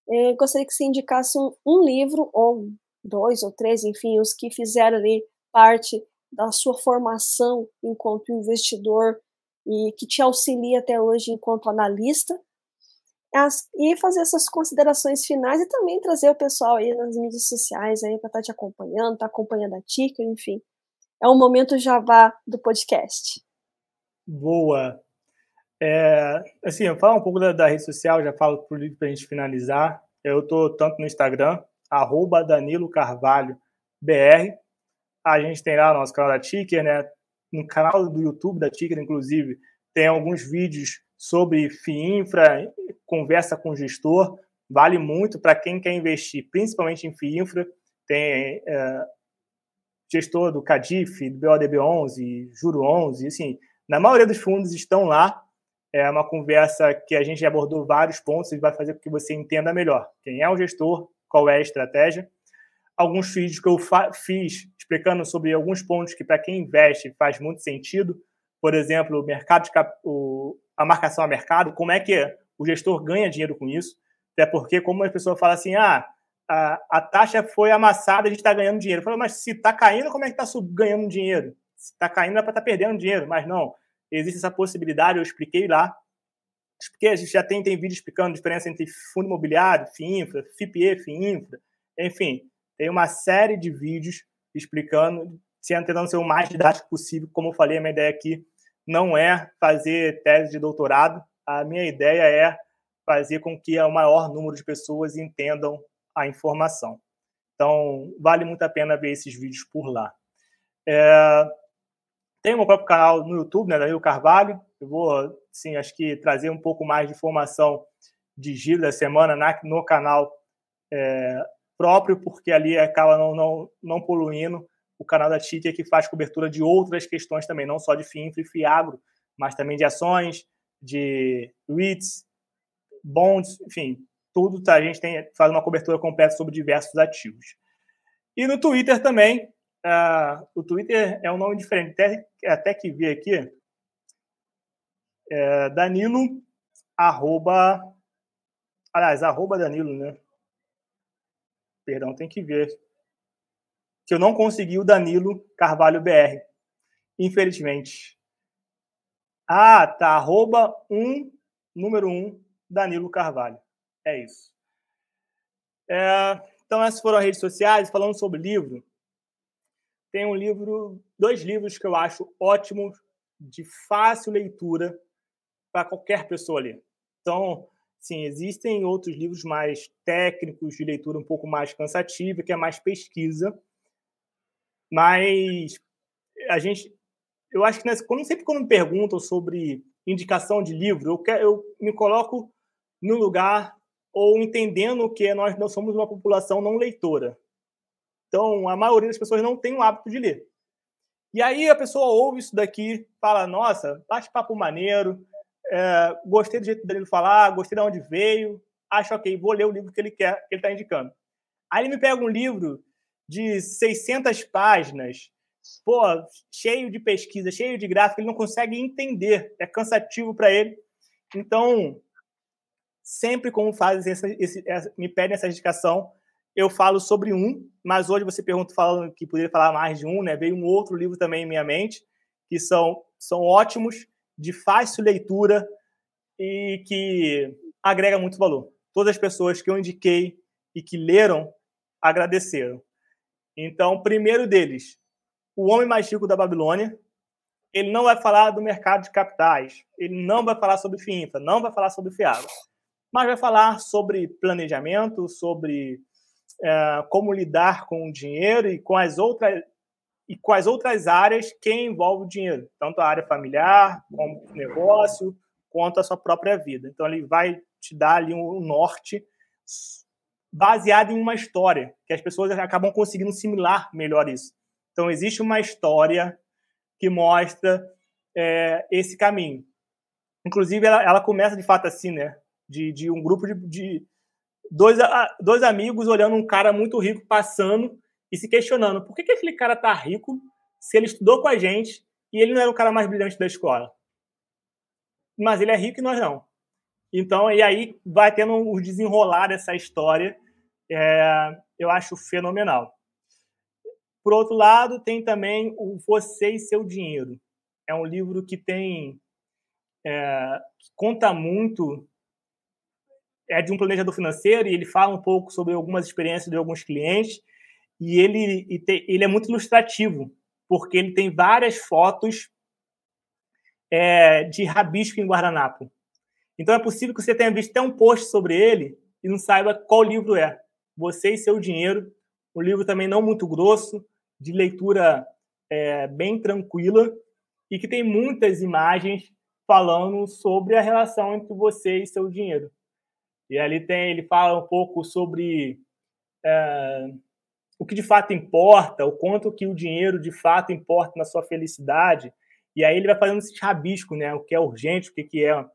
É, gostaria que você indicasse um, um, livro, ou dois ou três, enfim, os que fizeram ali parte da sua formação enquanto investidor e que te auxilia até hoje enquanto analista, as, e fazer essas considerações finais e também trazer o pessoal aí nas mídias sociais aí para estar tá te acompanhando, estar tá acompanhando a Tica, enfim é o momento jabá do podcast. Boa. É, assim, eu falo um pouco da, da rede social, já falo para a gente finalizar. Eu estou tanto no Instagram, arroba Danilo Carvalho BR. A gente tem lá o nosso canal da Ticker, né? No canal do YouTube da Ticker, inclusive, tem alguns vídeos sobre FIINFRA, conversa com o gestor. Vale muito para quem quer investir, principalmente em FIINFRA. Tem é, gestor do CADIF, do BODB11, Juro 11, assim, na maioria dos fundos estão lá. É uma conversa que a gente abordou vários pontos e vai fazer com que você entenda melhor quem é o gestor, qual é a estratégia. Alguns vídeos que eu fiz explicando sobre alguns pontos que, para quem investe, faz muito sentido. Por exemplo, o mercado o, a marcação a mercado, como é que o gestor ganha dinheiro com isso. Até porque, como a pessoa fala assim, ah, a, a taxa foi amassada, a gente está ganhando dinheiro. Falei, mas se está caindo, como é que está ganhando dinheiro? Se está caindo, é para estar tá perdendo dinheiro. Mas não, existe essa possibilidade, eu expliquei lá. Expliquei, a gente já tem, tem vídeo explicando a diferença entre fundo imobiliário, FIINFRA, FIPE, FIINFRA, enfim, tem uma série de vídeos explicando, tentando ser o mais didático possível. Como eu falei, a minha ideia aqui não é fazer tese de doutorado, a minha ideia é fazer com que o maior número de pessoas entendam a informação. Então, vale muito a pena ver esses vídeos por lá. É, tem o meu próprio canal no YouTube, né, Danilo Carvalho. Eu vou, sim, acho que trazer um pouco mais de informação de giro da semana na, no canal é, próprio, porque ali acaba não, não, não poluindo. O canal da TIC é que faz cobertura de outras questões também, não só de FIINFRA e FIAGRO, mas também de ações, de REITs, bonds, enfim, tudo. Tá? A gente tem, faz uma cobertura completa sobre diversos ativos. E no Twitter também, uh, o Twitter é um nome diferente, até, até que vi aqui, é Danilo, arroba, aliás, arroba Danilo, né? Perdão, tem que ver. Que eu não consegui o Danilo Carvalho BR. Infelizmente. Ah, tá. Arroba um, número um, Danilo Carvalho. É isso. É, então, essas foram as redes sociais. Falando sobre livro, tem um livro, dois livros que eu acho ótimos, de fácil leitura para qualquer pessoa ler. Então, Sim, existem outros livros mais técnicos, de leitura um pouco mais cansativa, que é mais pesquisa. Mas a gente. Eu acho que nessa, quando, sempre quando me perguntam sobre indicação de livro, eu, quero, eu me coloco no lugar ou entendendo que nós não somos uma população não leitora. Então, a maioria das pessoas não tem o hábito de ler. E aí a pessoa ouve isso daqui, fala: Nossa, bate papo maneiro, é, gostei do jeito dele falar, gostei de onde veio, acho ok, vou ler o livro que ele quer, que ele está indicando. Aí ele me pega um livro de 600 páginas, pô, cheio de pesquisa, cheio de gráfico, ele não consegue entender, é cansativo para ele. Então, sempre como fazem esse, esse, me pedem essa indicação, eu falo sobre um, mas hoje você pergunta falando que poderia falar mais de um, né? Veio um outro livro também em minha mente que são são ótimos de fácil leitura e que agrega muito valor. Todas as pessoas que eu indiquei e que leram agradeceram. Então, primeiro deles, O Homem Mais Rico da Babilônia. Ele não vai falar do mercado de capitais, ele não vai falar sobre FINFA, não vai falar sobre FIAGO, mas vai falar sobre planejamento, sobre é, como lidar com o dinheiro e com as outras e quais outras áreas que envolvem o dinheiro, tanto a área familiar, como negócio, quanto a sua própria vida. Então, ele vai te dar ali um norte baseado em uma história, que as pessoas acabam conseguindo similar melhor isso. Então, existe uma história que mostra é, esse caminho. Inclusive, ela, ela, começa de fato assim, né? De, de um grupo de, de dois, dois amigos olhando um cara muito rico passando e se questionando por que, que aquele cara tá rico se ele estudou com a gente e ele não era o cara mais brilhante da escola. Mas ele é rico e nós não. Então, e aí vai tendo o desenrolar dessa história, é, eu acho fenomenal. Por outro lado, tem também o Você e Seu Dinheiro. É um livro que tem. É, que conta muito. É de um planejador financeiro e ele fala um pouco sobre algumas experiências de alguns clientes e ele, e te, ele é muito ilustrativo, porque ele tem várias fotos é, de rabisco em guardanapo. Então é possível que você tenha visto até um post sobre ele e não saiba qual livro é. Você e Seu Dinheiro, um livro também não muito grosso, de leitura é, bem tranquila e que tem muitas imagens falando sobre a relação entre você e seu dinheiro. E ali tem, ele fala um pouco sobre é, o que de fato importa, o quanto que o dinheiro de fato importa na sua felicidade. E aí ele vai fazendo esse rabisco, né? O que é urgente, o que, que é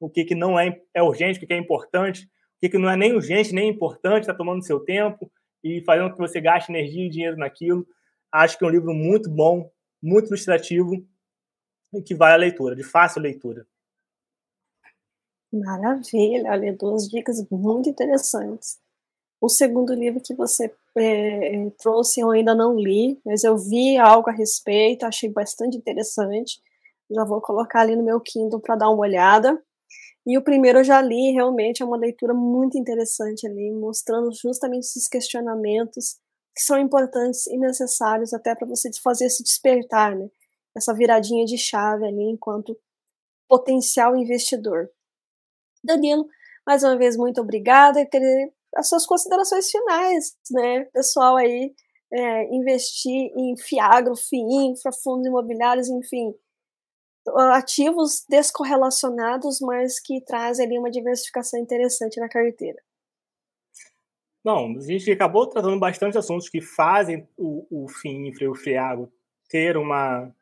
o que, que não é, é urgente, o que, que é importante, o que, que não é nem urgente nem importante, está tomando seu tempo e fazendo com que você gaste energia e dinheiro naquilo. Acho que é um livro muito bom, muito ilustrativo e que vai à leitura, de fácil leitura. Maravilha, olha, duas dicas muito interessantes. O segundo livro que você é, trouxe eu ainda não li, mas eu vi algo a respeito, achei bastante interessante. Já vou colocar ali no meu Kindle para dar uma olhada. E o primeiro eu já li, realmente é uma leitura muito interessante ali, mostrando justamente esses questionamentos que são importantes e necessários até para você fazer se despertar, né? Essa viradinha de chave ali enquanto potencial investidor. Danilo, mais uma vez, muito obrigada. Queria as suas considerações finais, né? Pessoal aí, é, investir em Fiagro, FIINFRA, fundos imobiliários, enfim, ativos descorrelacionados, mas que trazem ali uma diversificação interessante na carteira. Não, a gente acabou tratando bastante assuntos que fazem o, o FIINFRA e o FIAGO ter uma,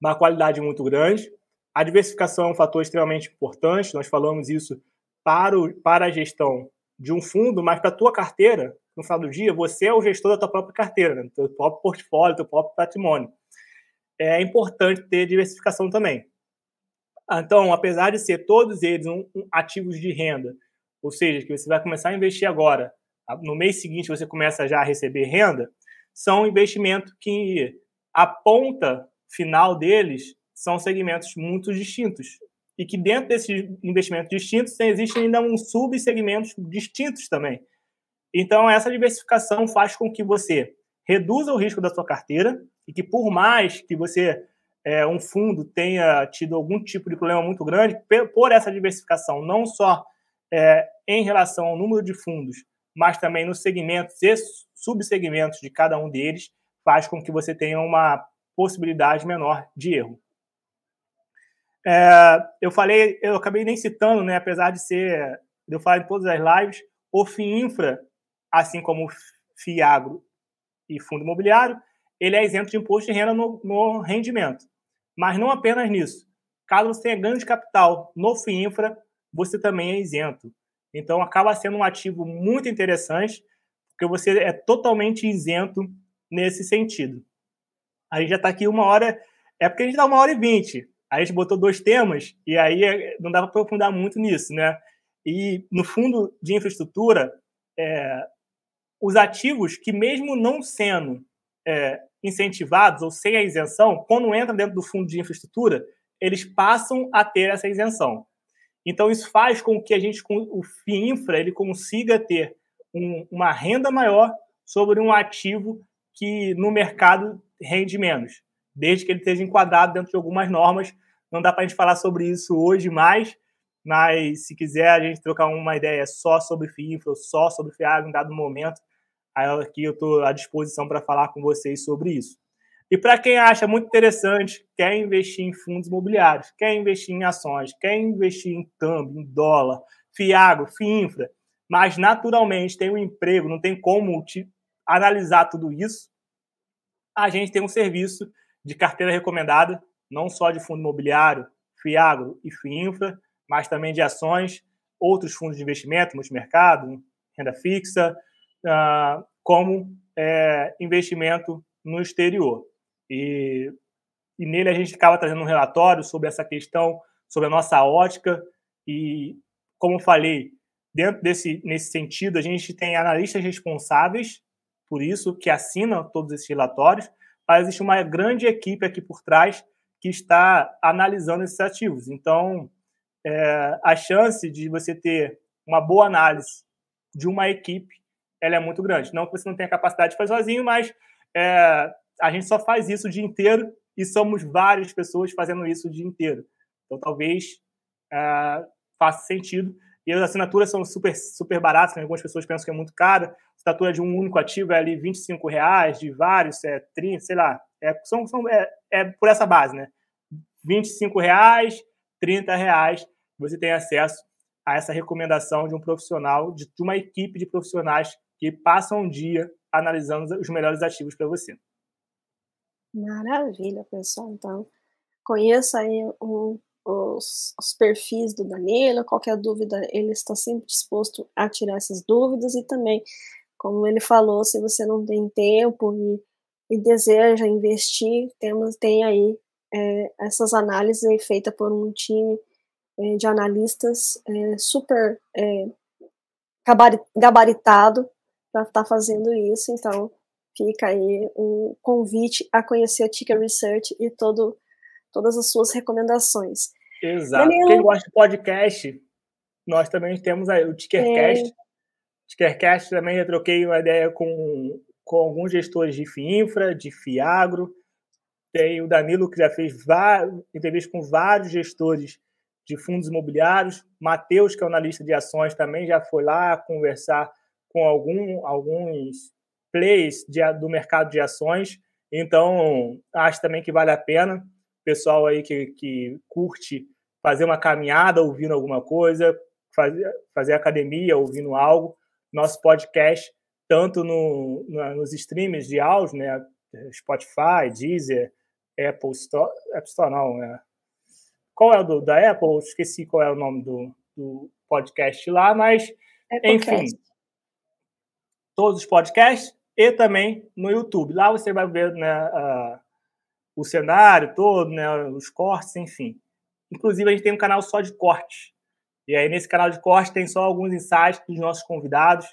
uma qualidade muito grande. A diversificação é um fator extremamente importante, nós falamos isso para, o, para a gestão de um fundo, mas para a tua carteira, no final do dia, você é o gestor da tua própria carteira, né? do teu próprio portfólio, do teu próprio patrimônio. É importante ter diversificação também. Então, apesar de ser todos eles um, um, ativos de renda, ou seja, que você vai começar a investir agora, no mês seguinte você começa já a receber renda, são investimentos que a ponta final deles são segmentos muito distintos e que dentro desses investimentos distintos existem ainda um subsegmentos distintos também. Então, essa diversificação faz com que você reduza o risco da sua carteira e que, por mais que você, é, um fundo, tenha tido algum tipo de problema muito grande, por essa diversificação, não só é, em relação ao número de fundos, mas também nos segmentos e subsegmentos de cada um deles, faz com que você tenha uma possibilidade menor de erro. É, eu falei, eu acabei nem citando, né, apesar de ser, eu falar em todas as lives, o FIINFRA, assim como o FIAGRO e fundo imobiliário, ele é isento de imposto de renda no, no rendimento. Mas não apenas nisso. Caso você tenha ganho de capital no FIINFRA, você também é isento. Então, acaba sendo um ativo muito interessante, porque você é totalmente isento nesse sentido. A gente já está aqui uma hora, é porque a gente está uma hora e vinte a gente botou dois temas e aí não dava para aprofundar muito nisso, né? E no fundo de infraestrutura, é, os ativos que mesmo não sendo é, incentivados ou sem a isenção, quando entra dentro do fundo de infraestrutura, eles passam a ter essa isenção. Então isso faz com que a gente, o FIINFRA, ele consiga ter um, uma renda maior sobre um ativo que no mercado rende menos desde que ele esteja enquadrado dentro de algumas normas. Não dá para a gente falar sobre isso hoje mais, mas se quiser a gente trocar uma ideia só sobre FIFA, só sobre FIAG em dado momento, aqui eu estou à disposição para falar com vocês sobre isso. E para quem acha muito interessante, quer investir em fundos imobiliários, quer investir em ações, quer investir em câmbio, em dólar, FIAGO, FIINFRA, mas naturalmente tem um emprego, não tem como te analisar tudo isso, a gente tem um serviço de carteira recomendada, não só de fundo imobiliário, FIAGRO e FIINFRA, mas também de ações, outros fundos de investimento, multimercado, renda fixa, uh, como é, investimento no exterior. E, e nele a gente acaba trazendo um relatório sobre essa questão, sobre a nossa ótica e, como falei, dentro desse nesse sentido, a gente tem analistas responsáveis por isso que assinam todos esses relatórios mas existe uma grande equipe aqui por trás que está analisando esses ativos. Então, é, a chance de você ter uma boa análise de uma equipe ela é muito grande. Não que você não tenha capacidade de fazer sozinho, mas é, a gente só faz isso o dia inteiro e somos várias pessoas fazendo isso o dia inteiro. Então, talvez é, faça sentido. E as assinaturas são super, super baratas, né? algumas pessoas pensam que é muito caro. A assinatura de um único ativo é ali 25 reais, de vários, é 30, sei lá. É, são, são, é, é por essa base, né? 25 reais, 30 reais, você tem acesso a essa recomendação de um profissional, de, de uma equipe de profissionais que passam um dia analisando os melhores ativos para você. Maravilha, pessoal. Então, conheça aí um os, os, perfis do Danilo, qualquer dúvida, ele está sempre disposto a tirar essas dúvidas e também, como ele falou, se você não tem tempo e, e deseja investir, temos, tem aí é, essas análises feitas por um time é, de analistas é, super é, gabaritado para estar tá fazendo isso, então fica aí um convite a conhecer a Tica Research e todo todas as suas recomendações. Exato. Danilo... Quem gosta de podcast, nós também temos aí o Tickercast. É. Tickercast também eu troquei uma ideia com, com alguns gestores de FIINFRA, de FIAGRO. tem o Danilo, que já fez várias, entrevistas com vários gestores de fundos imobiliários. Matheus, que é analista de ações, também já foi lá conversar com algum, alguns players de, do mercado de ações. Então, acho também que vale a pena. Pessoal aí que, que curte fazer uma caminhada ouvindo alguma coisa, fazer, fazer academia ouvindo algo. Nosso podcast, tanto no, no, nos streams de áudio, né? Spotify, Deezer, Apple Store, Apple Store não, né? Qual é o do, da Apple? Esqueci qual é o nome do, do podcast lá, mas enfim, todos os podcasts e também no YouTube. Lá você vai ver né, uh, o cenário todo, né, os cortes, enfim. Inclusive, a gente tem um canal só de cortes. E aí, nesse canal de cortes, tem só alguns insights dos nossos convidados,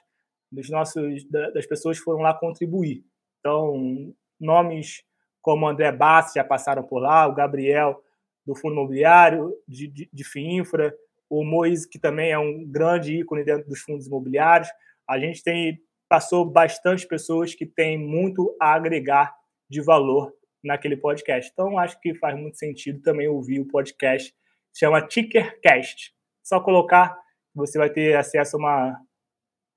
dos nossos, das pessoas que foram lá contribuir. Então, nomes como André Bassi já passaram por lá, o Gabriel do Fundo Imobiliário, de, de, de FIINFRA, o Moise, que também é um grande ícone dentro dos fundos imobiliários. A gente tem passou bastante pessoas que têm muito a agregar de valor naquele podcast. Então, acho que faz muito sentido também ouvir o podcast. Chama Tickercast. Só colocar, você vai ter acesso a uma,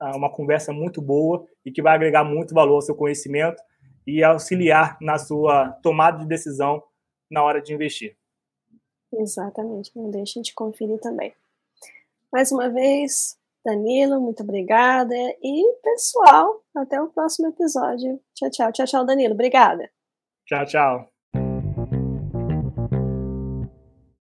a uma conversa muito boa e que vai agregar muito valor ao seu conhecimento e auxiliar na sua tomada de decisão na hora de investir. Exatamente, não deixem de conferir também. Mais uma vez, Danilo, muito obrigada. E, pessoal, até o próximo episódio. Tchau, tchau. Tchau, tchau, Danilo. Obrigada. Tchau, tchau.